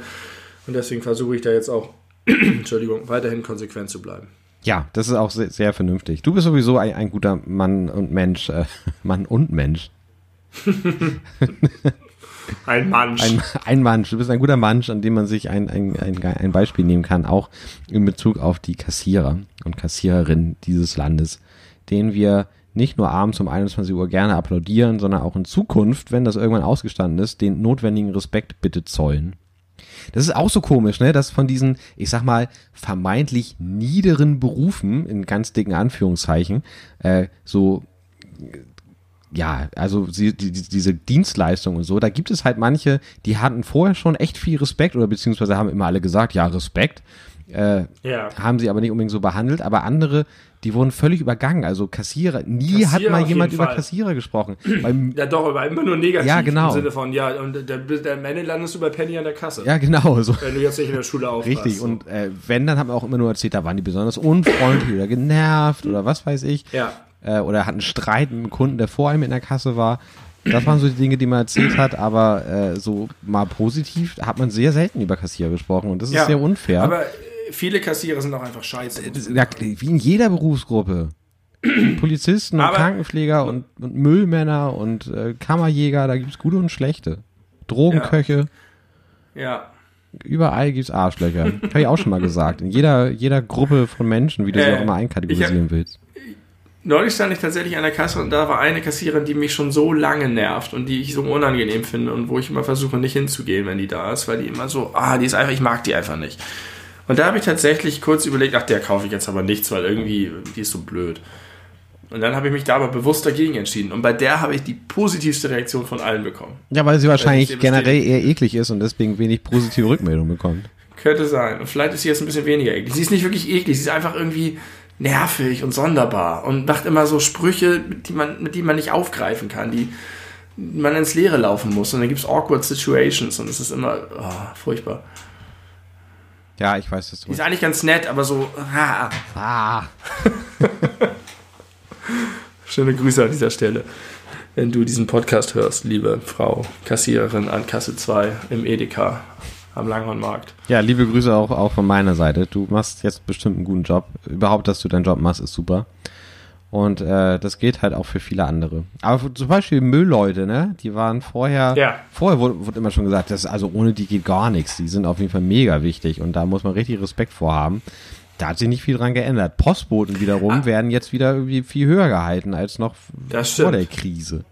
Und deswegen versuche ich da jetzt auch, Entschuldigung, weiterhin konsequent zu bleiben. Ja, das ist auch sehr, sehr vernünftig. Du bist sowieso ein, ein guter Mann und Mensch. Äh, Mann und Mensch. Ein Mann. Ein, ein Mensch. Du bist ein guter Mensch, an dem man sich ein, ein, ein, ein Beispiel nehmen kann, auch in Bezug auf die Kassierer und Kassiererinnen dieses Landes, denen wir nicht nur abends um 21 Uhr gerne applaudieren, sondern auch in Zukunft, wenn das irgendwann ausgestanden ist, den notwendigen Respekt bitte zollen. Das ist auch so komisch, ne, dass von diesen, ich sag mal, vermeintlich niederen Berufen, in ganz dicken Anführungszeichen, äh, so ja, also sie, die, die, diese Dienstleistung und so, da gibt es halt manche, die hatten vorher schon echt viel Respekt oder beziehungsweise haben immer alle gesagt, ja, Respekt, äh, ja. haben sie aber nicht unbedingt so behandelt, aber andere, die wurden völlig übergangen, also Kassierer, nie Kassierer hat mal jemand über Fall. Kassierer gesprochen. Beim, Ja, doch, aber immer nur negativ. Ja, genau. Im Sinne von, ja, und der, der am Ende landest du bei Penny an der Kasse. ja, genau, so. Wenn du jetzt nicht in der Schule aufpasst. Richtig, so. und äh, wenn, dann haben wir auch immer nur erzählt, da waren die besonders unfreundlich oder genervt oder was weiß ich. Ja. Äh, oder hatten Streit mit einem Kunden, der vor einem in der Kasse war. Das waren so die Dinge, die man erzählt hat, aber äh, so mal positiv hat man sehr selten über Kassierer gesprochen und das ist Ja. sehr unfair. Aber äh, viele Kassierer sind auch einfach scheiße. ja, wie in jeder Berufsgruppe. Polizisten und Aber- Krankenpfleger und, und Müllmänner und äh, Kammerjäger, da gibt's gute und schlechte. Drogenköche, Ja. überall gibt's Arschlöcher. Habe ich auch schon mal gesagt. In jeder, jeder Gruppe von Menschen, wie du sie Äh, auch immer einkategorisieren willst. Neulich stand ich tatsächlich an der Kasse und da war eine Kassiererin, die mich schon so lange nervt und die ich so unangenehm finde und wo ich immer versuche, nicht hinzugehen, wenn die da ist, weil die immer so, ah, die ist einfach, ich mag die einfach nicht. Und da habe ich tatsächlich kurz überlegt, ach, der kaufe ich jetzt aber nichts, weil irgendwie, die ist so blöd. Und dann habe ich mich da aber bewusst dagegen entschieden. Und bei der habe ich die positivste Reaktion von allen bekommen. Ja, weil sie wahrscheinlich sie generell eher eklig ist und deswegen wenig positive Rückmeldungen bekommt. Könnte sein. Und vielleicht ist sie jetzt ein bisschen weniger eklig. Sie ist nicht wirklich eklig, sie ist einfach irgendwie nervig und sonderbar und macht immer so Sprüche, mit, die man, mit denen man nicht aufgreifen kann, die man ins Leere laufen muss. Und dann gibt es awkward situations und es ist immer oh, furchtbar. Ja, ich weiß das. Die ist eigentlich ganz nett, aber so. Ah. Ah. Schöne Grüße an dieser Stelle. wenn du diesen Podcast hörst, liebe Frau Kassiererin an Kasse 2 im Edeka am Langhornmarkt. Ja, liebe Grüße auch, auch von meiner Seite. Du machst jetzt bestimmt einen guten Job. Überhaupt, dass du deinen Job machst, ist super. Und äh, das geht halt auch für viele andere. Aber zum Beispiel Müllleute, ne? Die waren vorher, Ja. vorher wurde, wurde immer schon gesagt, dass also ohne die geht gar nichts. Die sind auf jeden Fall mega wichtig und da muss man richtig Respekt vorhaben. Da hat sich nicht viel dran geändert. Postboten wiederum werden jetzt wieder irgendwie viel höher gehalten als noch Das vor der Krise.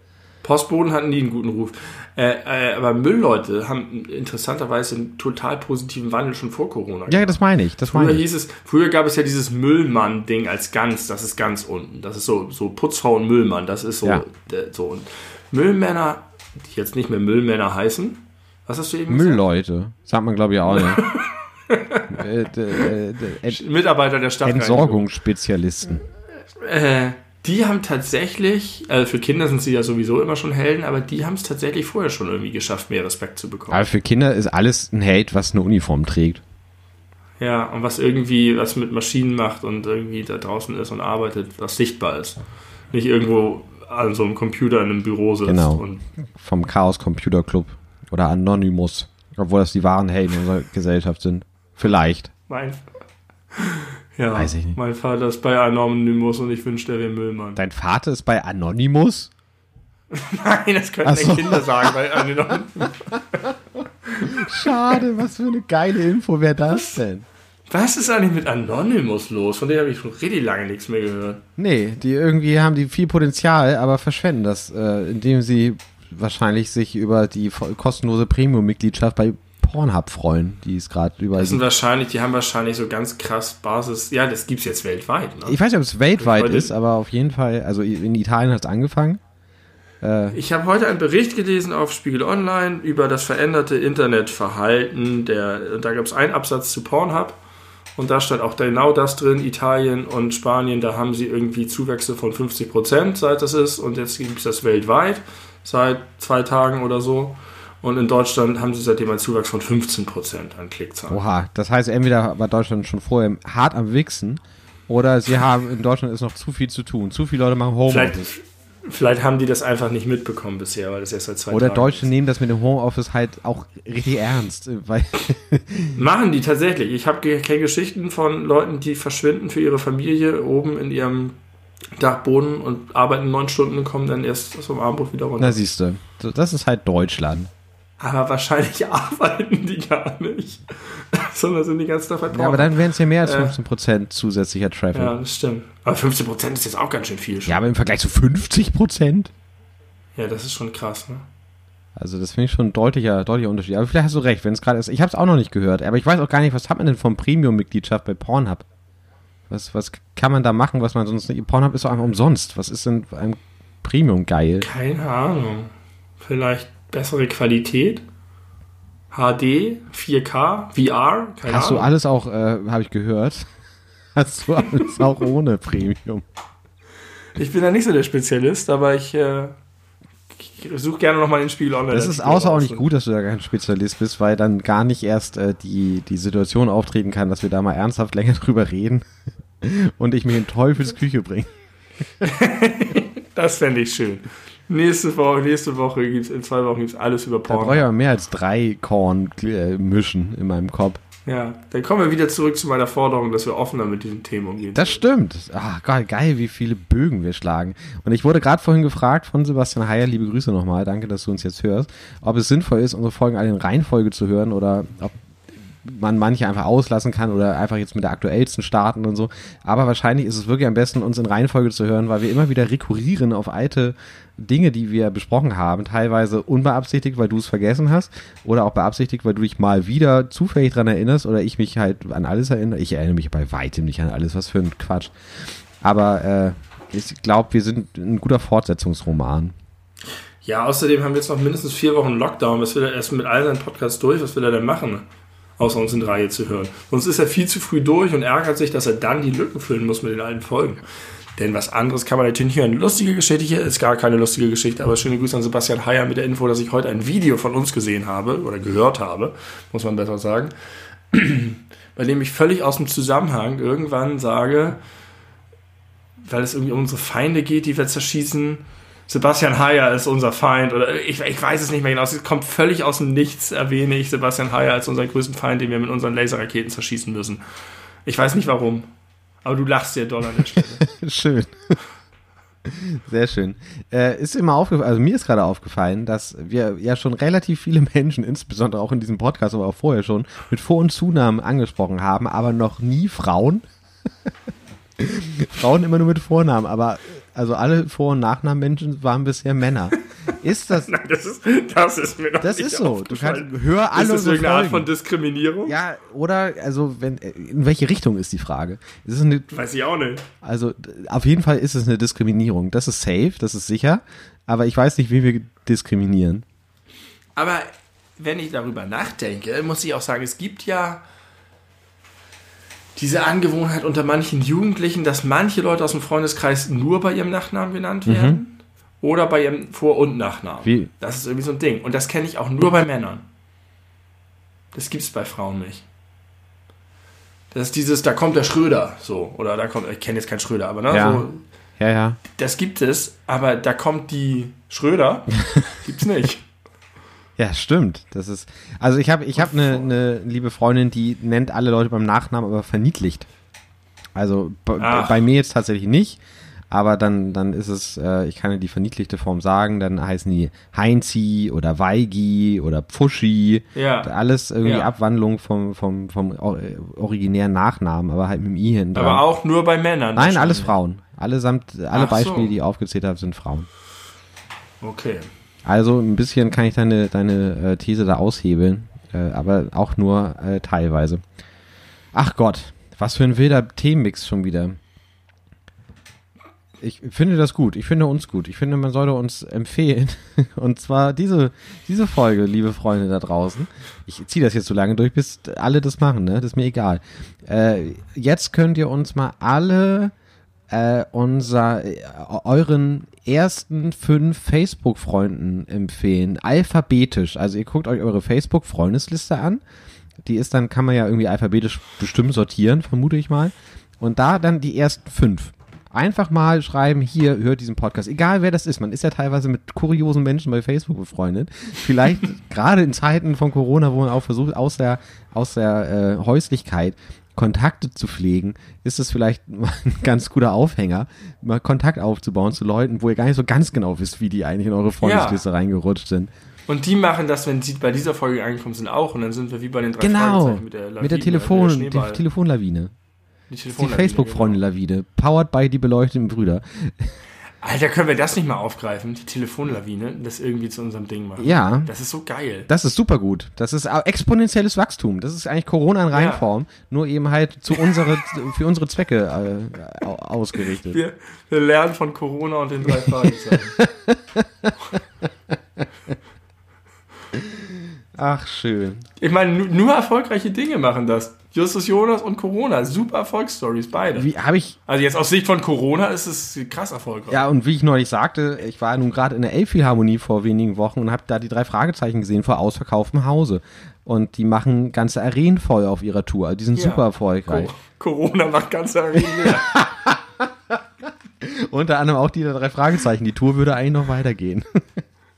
Postboden hatten nie einen guten Ruf. Äh, äh, aber Müllleute haben interessanterweise einen total positiven Wandel schon vor Corona. Ja, das meine ich. Das Früher meine ich. hieß es, früher gab es ja dieses Müllmann-Ding als ganz, das ist ganz unten. Das ist so, so Putzfrau und Müllmann, das ist so, Ja. äh, so. Und Müllmänner, die jetzt nicht mehr Müllmänner heißen, was hast du eben gesagt? Müllleute. Sagt man, glaube ich, auch nicht. äh, äh, Ent Mitarbeiter der Stadt. Entsorgungsspezialisten. Äh, die haben tatsächlich, also für Kinder sind sie ja sowieso immer schon Helden, aber die haben es tatsächlich vorher schon irgendwie geschafft, mehr Respekt zu bekommen. Aber für Kinder ist alles ein Held, was eine Uniform trägt. Ja, und was irgendwie was mit Maschinen macht und irgendwie da draußen ist und arbeitet, was sichtbar ist. Nicht irgendwo an so einem Computer in einem Büro sitzt. Genau. Und Vom Chaos Computer Club oder Anonymous. Obwohl das die wahren Helden unserer Gesellschaft sind. Vielleicht. mein, ja, Weiß ich nicht. mein Vater ist bei Anonymous und ich wünschte, er wäre Müllmann. Dein Vater ist bei Anonymous? Nein, das können so. Kinder sagen, weil Anonymous. Schade, was für eine geile Info wäre das denn? Was ist eigentlich mit Anonymous los? Von dem habe ich schon richtig lange nichts mehr gehört. Nee, die irgendwie haben die viel Potenzial, aber verschwenden das, äh, indem sie wahrscheinlich sich über die kostenlose Premium-Mitgliedschaft bei Pornhub freuen, die es gerade überall Das sind gibt. wahrscheinlich, die haben wahrscheinlich so ganz krass Basis. Ja, das gibt's jetzt weltweit. Ne? Ich weiß nicht, ob es weltweit Heute- ist, aber auf jeden Fall, also in Italien hat es angefangen. Ich habe heute einen Bericht gelesen auf Spiegel Online über das veränderte Internetverhalten. Der, und da gab es einen Absatz zu Pornhub und da stand auch genau das drin. Italien und Spanien, da haben sie irgendwie Zuwächse von 50 Prozent, seit das ist. Und jetzt gibt es das weltweit seit zwei Tagen oder so. Und in Deutschland haben sie seitdem einen Zuwachs von 15 Prozent an Klickzahlen. Oha, das heißt, entweder war Deutschland schon vorher hart am Wichsen oder sie haben, in Deutschland ist noch zu viel zu tun. Zu viele Leute machen Vielleicht, Homeoffice. vielleicht haben die das einfach nicht mitbekommen bisher, weil das erst seit zwei Oder Tagen Deutsche ist. nehmen das mit dem Homeoffice halt auch richtig ernst, weil Machen die tatsächlich. Ich habe kenne Geschichten von Leuten, die verschwinden für ihre Familie oben in ihrem Dachboden und arbeiten neun Stunden und kommen dann erst zum Abendbrot wieder runter. na siehst du, das ist halt Deutschland. Aber wahrscheinlich arbeiten die gar nicht, sondern sind die ganze Tag bei Ja, aber dann wären es ja mehr als Äh. 15% zusätzlicher Traffic. Ja, Ja. das stimmt. Aber 15 Prozent ist jetzt auch ganz schön viel. Schon. aber im Vergleich zu 50%? Ja, das ist schon krass. Ne? Also das finde ich schon ein deutlicher, deutlicher Unterschied. Aber vielleicht hast du recht, wenn es gerade ist. Ich habe es auch noch nicht gehört, aber ich weiß auch gar nicht, was hat man denn von Premium-Mitgliedschaft bei Pornhub? Was, was kann man da machen, was man sonst nicht... Pornhub ist doch einfach umsonst. Was ist denn ein Premium geil? Keine Ahnung. Vielleicht bessere Qualität? HD, 4K, VR? Keine Hast du Ahnung. alles auch, äh, habe ich gehört, hast du alles auch ohne Premium? Ich bin da nicht so der Spezialist, aber ich, äh, ich suche gerne nochmal den Spiegel online. Das ist außerordentlich gut, dass du da kein Spezialist bist, weil dann gar nicht erst äh, die, die Situation auftreten kann, dass wir da mal ernsthaft länger drüber reden und ich mich in Teufels Küche bringe. Das fände ich schön. Nächste Woche, nächste Woche gibt's, in zwei Wochen gibt's alles über Da brauche ich Porn. aber mehr als drei Korn äh, in meinem Kopf. Ja, dann kommen wir wieder zurück zu meiner Forderung, dass wir offener mit diesen Themen umgehen. Das stimmt. Ah, geil, geil, wie viele Bögen wir schlagen. Und ich wurde gerade vorhin gefragt von Sebastian Heyer, liebe Grüße nochmal, danke, dass du uns jetzt hörst, ob es sinnvoll ist, unsere Folgen alle in Reihenfolge zu hören oder ob man manche einfach auslassen kann oder einfach jetzt mit der aktuellsten starten und so. Aber wahrscheinlich ist es wirklich am besten, uns in Reihenfolge zu hören, weil wir immer wieder rekurrieren auf alte Dinge, die wir besprochen haben. Teilweise unbeabsichtigt, weil du es vergessen hast oder auch beabsichtigt, weil du dich mal wieder zufällig dran erinnerst oder ich mich halt an alles erinnere. Ich erinnere mich bei weitem nicht an alles. Was für ein Quatsch. Aber äh, ich glaube, wir sind ein guter Fortsetzungsroman. Ja, außerdem haben wir jetzt noch mindestens vier Wochen Lockdown. Was will er erst mit all seinen Podcasts durch? Was will er denn machen? Außer uns in Reihe zu hören. Sonst ist er viel zu früh durch und ärgert sich, dass er dann die Lücken füllen muss mit den alten Folgen. Denn was anderes kann man natürlich nicht hören. Lustige Geschichte hier ist gar keine lustige Geschichte, aber schöne Grüße an Sebastian Heyer mit der Info, dass ich heute ein Video von uns gesehen habe oder gehört habe, muss man besser sagen, bei dem ich völlig aus dem Zusammenhang irgendwann sage, weil es irgendwie um unsere Feinde geht, die wir zerschießen, Sebastian Heyer ist unser Feind oder ich, ich weiß es nicht mehr genau. Es kommt völlig aus dem Nichts, erwähne ich Sebastian Heyer als unseren größten Feind, den wir mit unseren Laserraketen zerschießen müssen. Ich weiß nicht warum. Aber du lachst dir doll an der Stelle. schön. Sehr schön. Äh, ist immer aufgefallen, also mir ist gerade aufgefallen, dass wir ja schon relativ viele Menschen, insbesondere auch in diesem Podcast, aber auch vorher schon, mit Vor- und Zunahmen angesprochen haben, aber noch nie Frauen. Frauen immer nur mit Vornamen, aber also alle Vor- und Nachnamenmenschen waren bisher Männer. Ist das. Nein, das ist, das ist mir noch Das nicht ist so. Du kannst, hör alle Ist das unsere irgendeine Art von Diskriminierung? Ja, oder, also, wenn, in welche Richtung ist die Frage? Ist es eine, Weiß ich auch nicht. also, auf jeden Fall ist es eine Diskriminierung. Das ist safe, das ist sicher. Aber ich weiß nicht, wie wir diskriminieren. Aber wenn ich darüber nachdenke, muss ich auch sagen, es gibt ja diese Angewohnheit unter manchen Jugendlichen, dass manche Leute aus dem Freundeskreis nur bei ihrem Nachnamen genannt werden oder bei ihrem Vor- und Nachnamen. Wie? Das ist irgendwie so ein Ding. Und das kenne ich auch nur bei Männern. Das gibt es bei Frauen nicht. Das ist dieses, da kommt der Schröder, so. Oder da kommt, ich kenne jetzt keinen Schröder, aber ne, Ja. so, Ja, ja. das gibt es, aber da kommt die Schröder, gibt's nicht. Ja, stimmt. Das ist, also ich habe ich hab eine ne liebe Freundin, die nennt alle Leute beim Nachnamen, aber verniedlicht. Also bei, Ach. bei mir jetzt tatsächlich nicht, aber dann, dann ist es, äh, ich kann ja die verniedlichte Form sagen, dann heißen die Heinzi oder Weigi oder Pfuschi. Ja. Alles irgendwie Ja. Abwandlung vom, vom, vom äh, originären Nachnamen, aber halt mit dem I dran. Aber auch nur bei Männern. Nein, alles. Frauen. Allesamt, alle Ach so. Beispiele, die ich aufgezählt habe, sind Frauen. Okay. Also ein bisschen kann ich deine, deine äh, These da aushebeln, äh, aber auch nur äh, teilweise. Ach Gott, was für ein wilder Themenmix schon wieder. Ich finde das gut. Ich finde uns gut. Ich finde, man sollte uns empfehlen. Und zwar diese, diese Folge, liebe Freunde da draußen. Ich ziehe das jetzt so lange durch, bis alle das machen, ne? Das ist mir egal. Äh, jetzt könnt ihr uns mal alle äh, unser, äh, euren ersten fünf Facebook-Freunden empfehlen. Alphabetisch. Also ihr guckt euch eure Facebook-Freundesliste an. Die ist dann, kann man ja irgendwie alphabetisch bestimmt sortieren, vermute ich mal. Und da dann die ersten fünf. Einfach mal schreiben, hier, hört diesen Podcast. Egal wer das ist. Man ist ja teilweise mit kuriosen Menschen bei Facebook befreundet. Vielleicht gerade in Zeiten von Corona, wo man auch versucht, aus der, aus der äh, Häuslichkeit Kontakte zu pflegen, ist es vielleicht mal ein ganz guter Aufhänger, mal Kontakt aufzubauen zu Leuten, wo ihr gar nicht so ganz genau wisst, wie die eigentlich in eure Freundesliste reingerutscht sind. Und die machen das, wenn sie bei dieser Folge angekommen sind, auch. Und dann sind wir wie bei den drei Genau, mit der, Lawine, mit der Telefon, der die. Telefonlawine. die Die Facebook-Freunde-Lawine. Powered by die beleuchteten Brüder. Alter, können wir das nicht mal aufgreifen? Die Telefonlawine, das irgendwie zu unserem Ding machen. Ja. Das ist so geil. Das ist super gut. Das ist exponentielles Wachstum. Das ist eigentlich Corona in Reinform, nur eben halt zu unsere, für unsere Zwecke äh, au- ausgerichtet. Wir, wir lernen von Corona und den drei Fragezeichen. Ach, schön. ich meine, nu- nur erfolgreiche Dinge machen das. Justus Jonas und Corona, super Erfolgsstories, beide. Wie habe ich, Also jetzt aus Sicht von Corona ist es krass erfolgreich. ja, und wie ich neulich sagte, ich war nun gerade in der Elbphilharmonie vor wenigen Wochen und habe da die drei Fragezeichen gesehen vor ausverkauftem Hause. Und die machen ganze Arenen voll auf ihrer Tour. Also Die sind Ja. super erfolgreich. Co- Corona macht ganz Arenen. Unter anderem auch die drei Fragezeichen. Die Tour würde eigentlich noch weitergehen.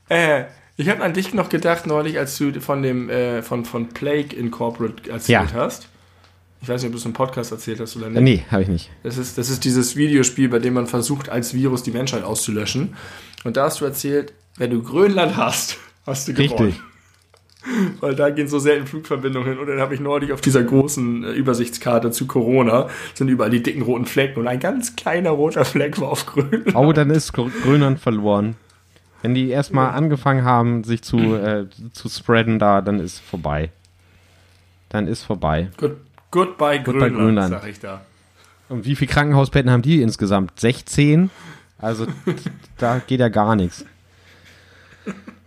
Äh, ich habe an dich noch gedacht neulich, als du von dem äh, von, von Plague Incorporate erzählt Ja. hast. Ich weiß nicht, ob du es im Podcast erzählt hast oder nicht. nee, habe ich nicht. Das ist, das ist dieses Videospiel, bei dem man versucht, als Virus die Menschheit auszulöschen. Und da hast du erzählt, wenn du Grönland hast, hast du gewonnen. Richtig. Weil da gehen so selten Flugverbindungen hin. Und dann habe ich neulich auf dieser großen äh, Übersichtskarte zu Corona, sind überall die dicken roten Flecken. Und ein ganz kleiner roter Fleck war auf Grönland. Oh, dann ist Gr- Grönland verloren. Wenn die erstmal angefangen haben, sich zu, äh, zu spreaden da, dann ist vorbei. Dann ist vorbei. Good, goodbye, Goodbye Grönland, Grönland. sag ich da. Und wie viele Krankenhausbetten haben die insgesamt? 16? Also da geht ja gar nichts.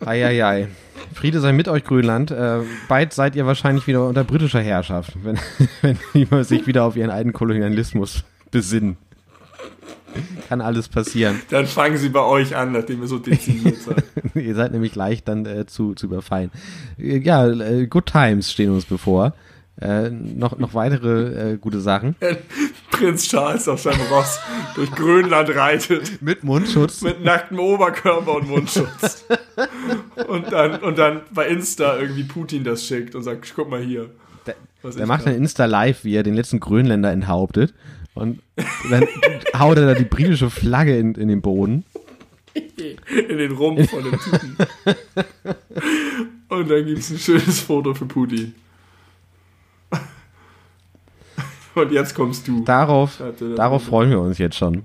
Eieiei. Friede sei mit euch, Grönland. Äh, bald seid ihr wahrscheinlich wieder unter britischer Herrschaft, wenn, wenn die sich wieder auf ihren alten Kolonialismus besinnen. Kann alles passieren. Dann fangen sie bei euch an, nachdem ihr so dezimiert seid. ihr seid nämlich leicht dann äh, zu, zu überfallen. Äh, Ja, äh, Good Times stehen uns bevor. Äh, noch, noch weitere äh, gute Sachen. Prinz Charles auf seinem Ross durch Grönland reitet. Mit Mundschutz. Mit nacktem Oberkörper und Mundschutz. und, dann, und dann bei Insta irgendwie Putin das schickt und sagt, guck mal hier. Der, der macht ein Insta Live, wie er den letzten Grönländer enthauptet. Und dann haut er da die britische Flagge in, in den Boden. In den Rumpf von dem Typen. Und dann gibt es ein schönes Foto für Putin. Und jetzt kommst du. Darauf, darauf freuen wir uns jetzt schon.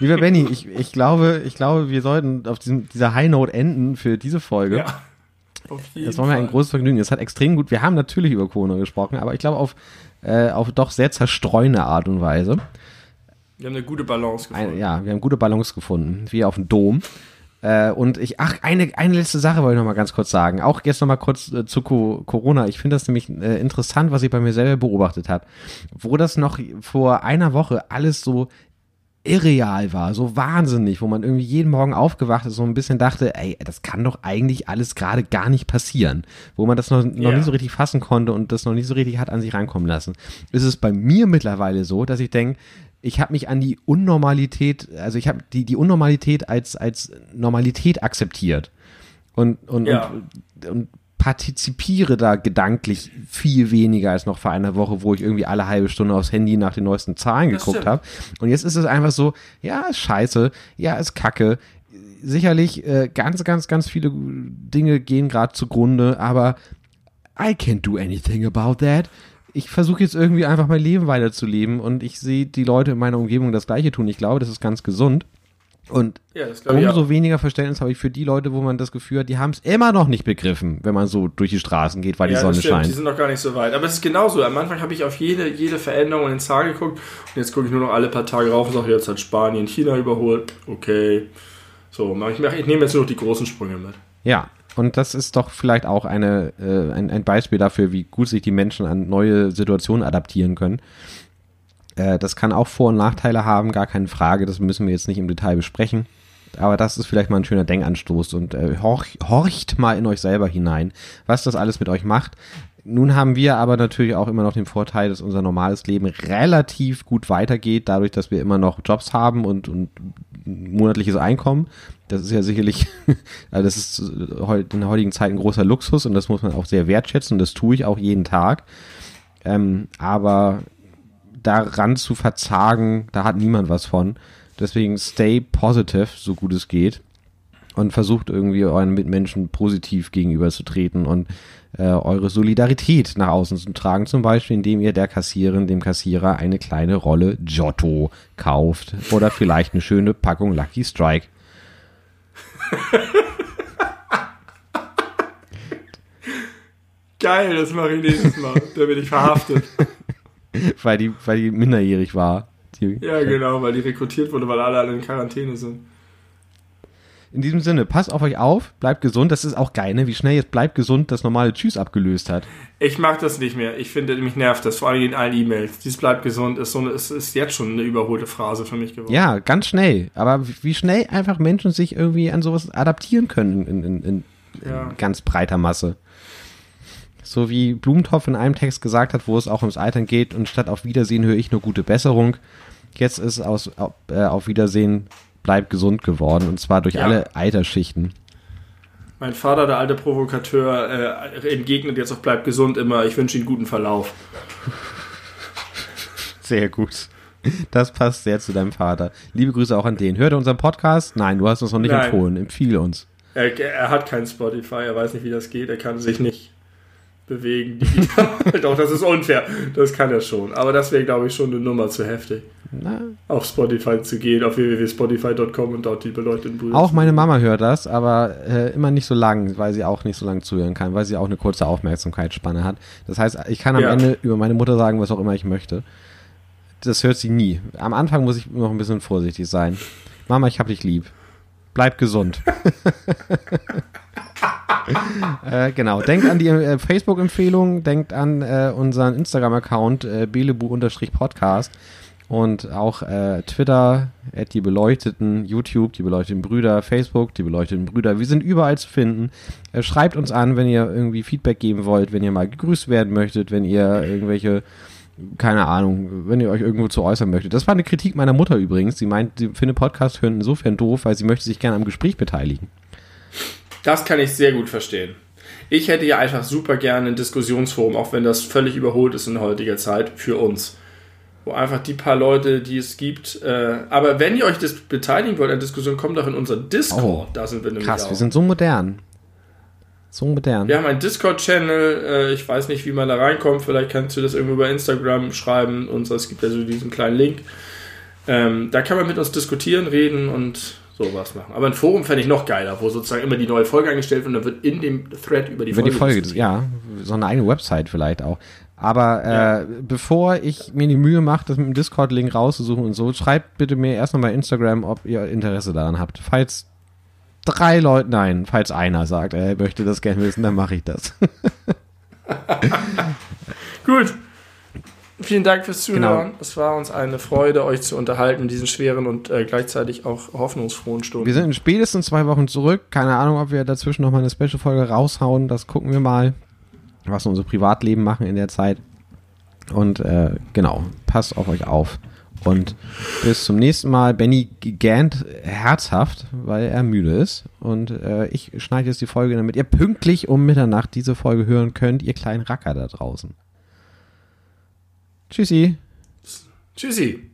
Lieber Benny, ich, ich, glaube, ich glaube, wir sollten auf diesem, dieser High Note enden für diese Folge. Ja. Das war mir ein großes Vergnügen. Es hat extrem gut. Wir haben natürlich über Corona gesprochen, aber ich glaube auf, äh, auf doch sehr zerstreuende Art und Weise. Wir haben eine gute Balance gefunden. Ein, ja, wir haben gute Balance gefunden, wie auf dem Dom. Äh, und ich, ach, eine, eine letzte Sache wollte ich noch mal ganz kurz sagen. Auch jetzt noch mal kurz äh, zu Co Corona. Ich finde das nämlich äh, interessant, was ich bei mir selber beobachtet habe. Wo das noch vor einer Woche alles so irreal war, so wahnsinnig, wo man irgendwie jeden Morgen aufgewacht ist und so ein bisschen dachte, ey, das kann doch eigentlich alles gerade gar nicht passieren, wo man das noch, noch yeah. nicht so richtig fassen konnte und das noch nicht so richtig hat an sich reinkommen lassen. Ist es bei mir mittlerweile so, dass ich denke, ich habe mich an die Unnormalität, also ich habe die, die Unnormalität als, als Normalität akzeptiert. Und, und, ja. und, und partizipiere da gedanklich viel weniger als noch vor einer Woche, wo ich irgendwie alle halbe Stunde aufs Handy nach den neuesten Zahlen geguckt habe. Und jetzt ist es einfach so, ja, ist scheiße, ja, ist kacke. Sicherlich äh, ganz, ganz, ganz viele Dinge gehen gerade zugrunde, aber I can't do anything about that ich versuche jetzt irgendwie einfach mein Leben weiterzuleben und ich sehe die Leute in meiner Umgebung das Gleiche tun. Ich glaube, das ist ganz gesund. Und ja, umso weniger Verständnis habe ich für die Leute, wo man das Gefühl hat, die haben es immer noch nicht begriffen, wenn man so durch die Straßen geht, weil ja, die Sonne scheint. Die sind noch gar nicht so weit. Aber es ist genauso. Am Anfang habe ich auf jede, jede Veränderung in den Zahlen geguckt und jetzt gucke ich nur noch alle paar Tage rauf und sage, jetzt hat Spanien China überholt. Okay. So, ich, ich nehme jetzt nur noch die großen Sprünge mit. Ja, und das ist doch vielleicht auch eine, äh, ein, ein Beispiel dafür, wie gut sich die Menschen an neue Situationen adaptieren können. Äh, das kann auch Vor- und Nachteile haben, gar keine Frage. Das müssen wir jetzt nicht im Detail besprechen. Aber das ist vielleicht mal ein schöner Denkanstoß und äh, horch, horcht mal in euch selber hinein, was das alles mit euch macht. Nun haben wir aber natürlich auch immer noch den Vorteil, dass unser normales Leben relativ gut weitergeht, dadurch, dass wir immer noch Jobs haben und, und monatliches Einkommen. Das ist ja sicherlich, also das ist in der heutigen Zeit ein großer Luxus und das muss man auch sehr wertschätzen und das tue ich auch jeden Tag. Ähm, aber daran zu verzagen, da hat niemand was von. Deswegen stay positive, so gut es geht. Und versucht irgendwie euren Mitmenschen positiv gegenüberzutreten und äh, eure Solidarität nach außen zu tragen. Zum Beispiel, indem ihr der Kassiererin, dem Kassierer eine kleine Rolle Giotto kauft. Oder vielleicht eine schöne Packung Lucky Strike. Geil, das mache ich nächstes Mal. Da bin ich verhaftet. weil, die, weil die minderjährig war. Die, ja, genau, weil die rekrutiert wurde, weil alle, alle in Quarantäne sind. In diesem Sinne, passt auf euch auf, bleibt gesund. Das ist auch geil, ne? wie schnell jetzt bleibt gesund das normale Tschüss abgelöst hat. Ich mag das nicht mehr. Ich finde, mich nervt das, vor allem in allen E-Mails. Dies bleibt gesund ist, so eine, ist, ist jetzt schon eine überholte Phrase für mich geworden. Ja, ganz schnell. Aber wie schnell einfach Menschen sich irgendwie an sowas adaptieren können in, in, in, ja. in ganz breiter Masse. So wie Blumentopf in einem Text gesagt hat, wo es auch ums Altern geht und statt auf Wiedersehen höre ich nur gute Besserung. Jetzt ist aus, äh, auf Wiedersehen bleib gesund geworden und zwar durch ja. alle Altersschichten. Mein Vater, der alte Provokateur, äh, entgegnet jetzt auf bleib gesund immer, ich wünsche Ihnen guten Verlauf. Sehr gut. Das passt sehr zu deinem Vater. Liebe Grüße auch an den. Hört er unseren Podcast? Nein, du hast uns noch nicht Nein. empfohlen. Empfehle uns. Er, er, hat kein Spotify, er weiß nicht, wie das geht, er kann sich nicht bewegen. Doch, das ist unfair. Das kann er schon. Aber das wäre, glaube ich, schon eine Nummer zu heftig. Na. Auf Spotify zu gehen, auf www.spotify.com und dort die beleuchteten Brüder. Auch meine Mama hört das, aber äh, immer nicht so lang, weil sie auch nicht so lange zuhören kann, weil sie auch eine kurze Aufmerksamkeitsspanne hat. Das heißt, ich kann am ja. Ende über meine Mutter sagen, was auch immer ich möchte. Das hört sie nie. Am Anfang muss ich noch ein bisschen vorsichtig sein. Mama, ich hab dich lieb. Bleib gesund. äh, genau. Denkt an die äh, Facebook-Empfehlung, denkt an äh, unseren Instagram-Account äh, belebu-podcast und auch äh, Twitter, at die Beleuchteten, YouTube, die Beleuchteten Brüder, Facebook, die Beleuchteten Brüder. Wir sind überall zu finden. Äh, schreibt uns an, wenn ihr irgendwie Feedback geben wollt, wenn ihr mal gegrüßt werden möchtet, wenn ihr irgendwelche keine Ahnung, wenn ihr euch irgendwo zu äußern möchtet. Das war eine Kritik meiner Mutter übrigens. Sie meint, sie findet Podcast hören insofern doof, weil sie möchte sich gerne am Gespräch beteiligen. Das kann ich sehr gut verstehen. Ich hätte ja einfach super gerne ein Diskussionsforum, auch wenn das völlig überholt ist in heutiger Zeit, für uns. Wo einfach die paar Leute, die es gibt. Äh, aber wenn ihr euch das beteiligen wollt an Diskussion, kommt doch in unser Discord. Oh, da sind wir nämlich Krass, auch. wir sind so modern. So modern. Wir haben einen Discord-Channel, äh, ich weiß nicht, wie man da reinkommt, vielleicht kannst du das irgendwo bei Instagram schreiben und so. es gibt ja so diesen kleinen Link. Ähm, da kann man mit uns diskutieren, reden und sowas machen. Aber ein Forum fände ich noch geiler, wo sozusagen immer die neue Folge eingestellt wird und dann wird in dem Thread über die Über Folge. die Folge, ja, so eine eigene Website vielleicht auch. Aber äh, bevor ich mir die Mühe mache, das mit dem Discord-Link rauszusuchen und so, schreibt bitte mir erst noch bei Instagram, ob ihr Interesse daran habt. Falls drei Leute, nein, falls einer sagt, er möchte das gerne wissen, dann mache ich das. Gut. Vielen Dank fürs Zuhören. Genau. Es war uns eine Freude, euch zu unterhalten in diesen schweren und äh, gleichzeitig auch hoffnungsfrohen Stunden. Wir sind in spätestens zwei Wochen zurück. Keine Ahnung, ob wir dazwischen noch mal eine Special-Folge raushauen. Das gucken wir mal, was wir unser Privatleben machen in der Zeit. Und äh, genau, passt auf euch auf. Und bis zum nächsten Mal. Benny gähnt herzhaft, weil er müde ist. Und äh, ich schneide jetzt die Folge, damit ihr pünktlich um Mitternacht diese Folge hören könnt, ihr kleinen Racker da draußen. Tschüssi. Tschüssi.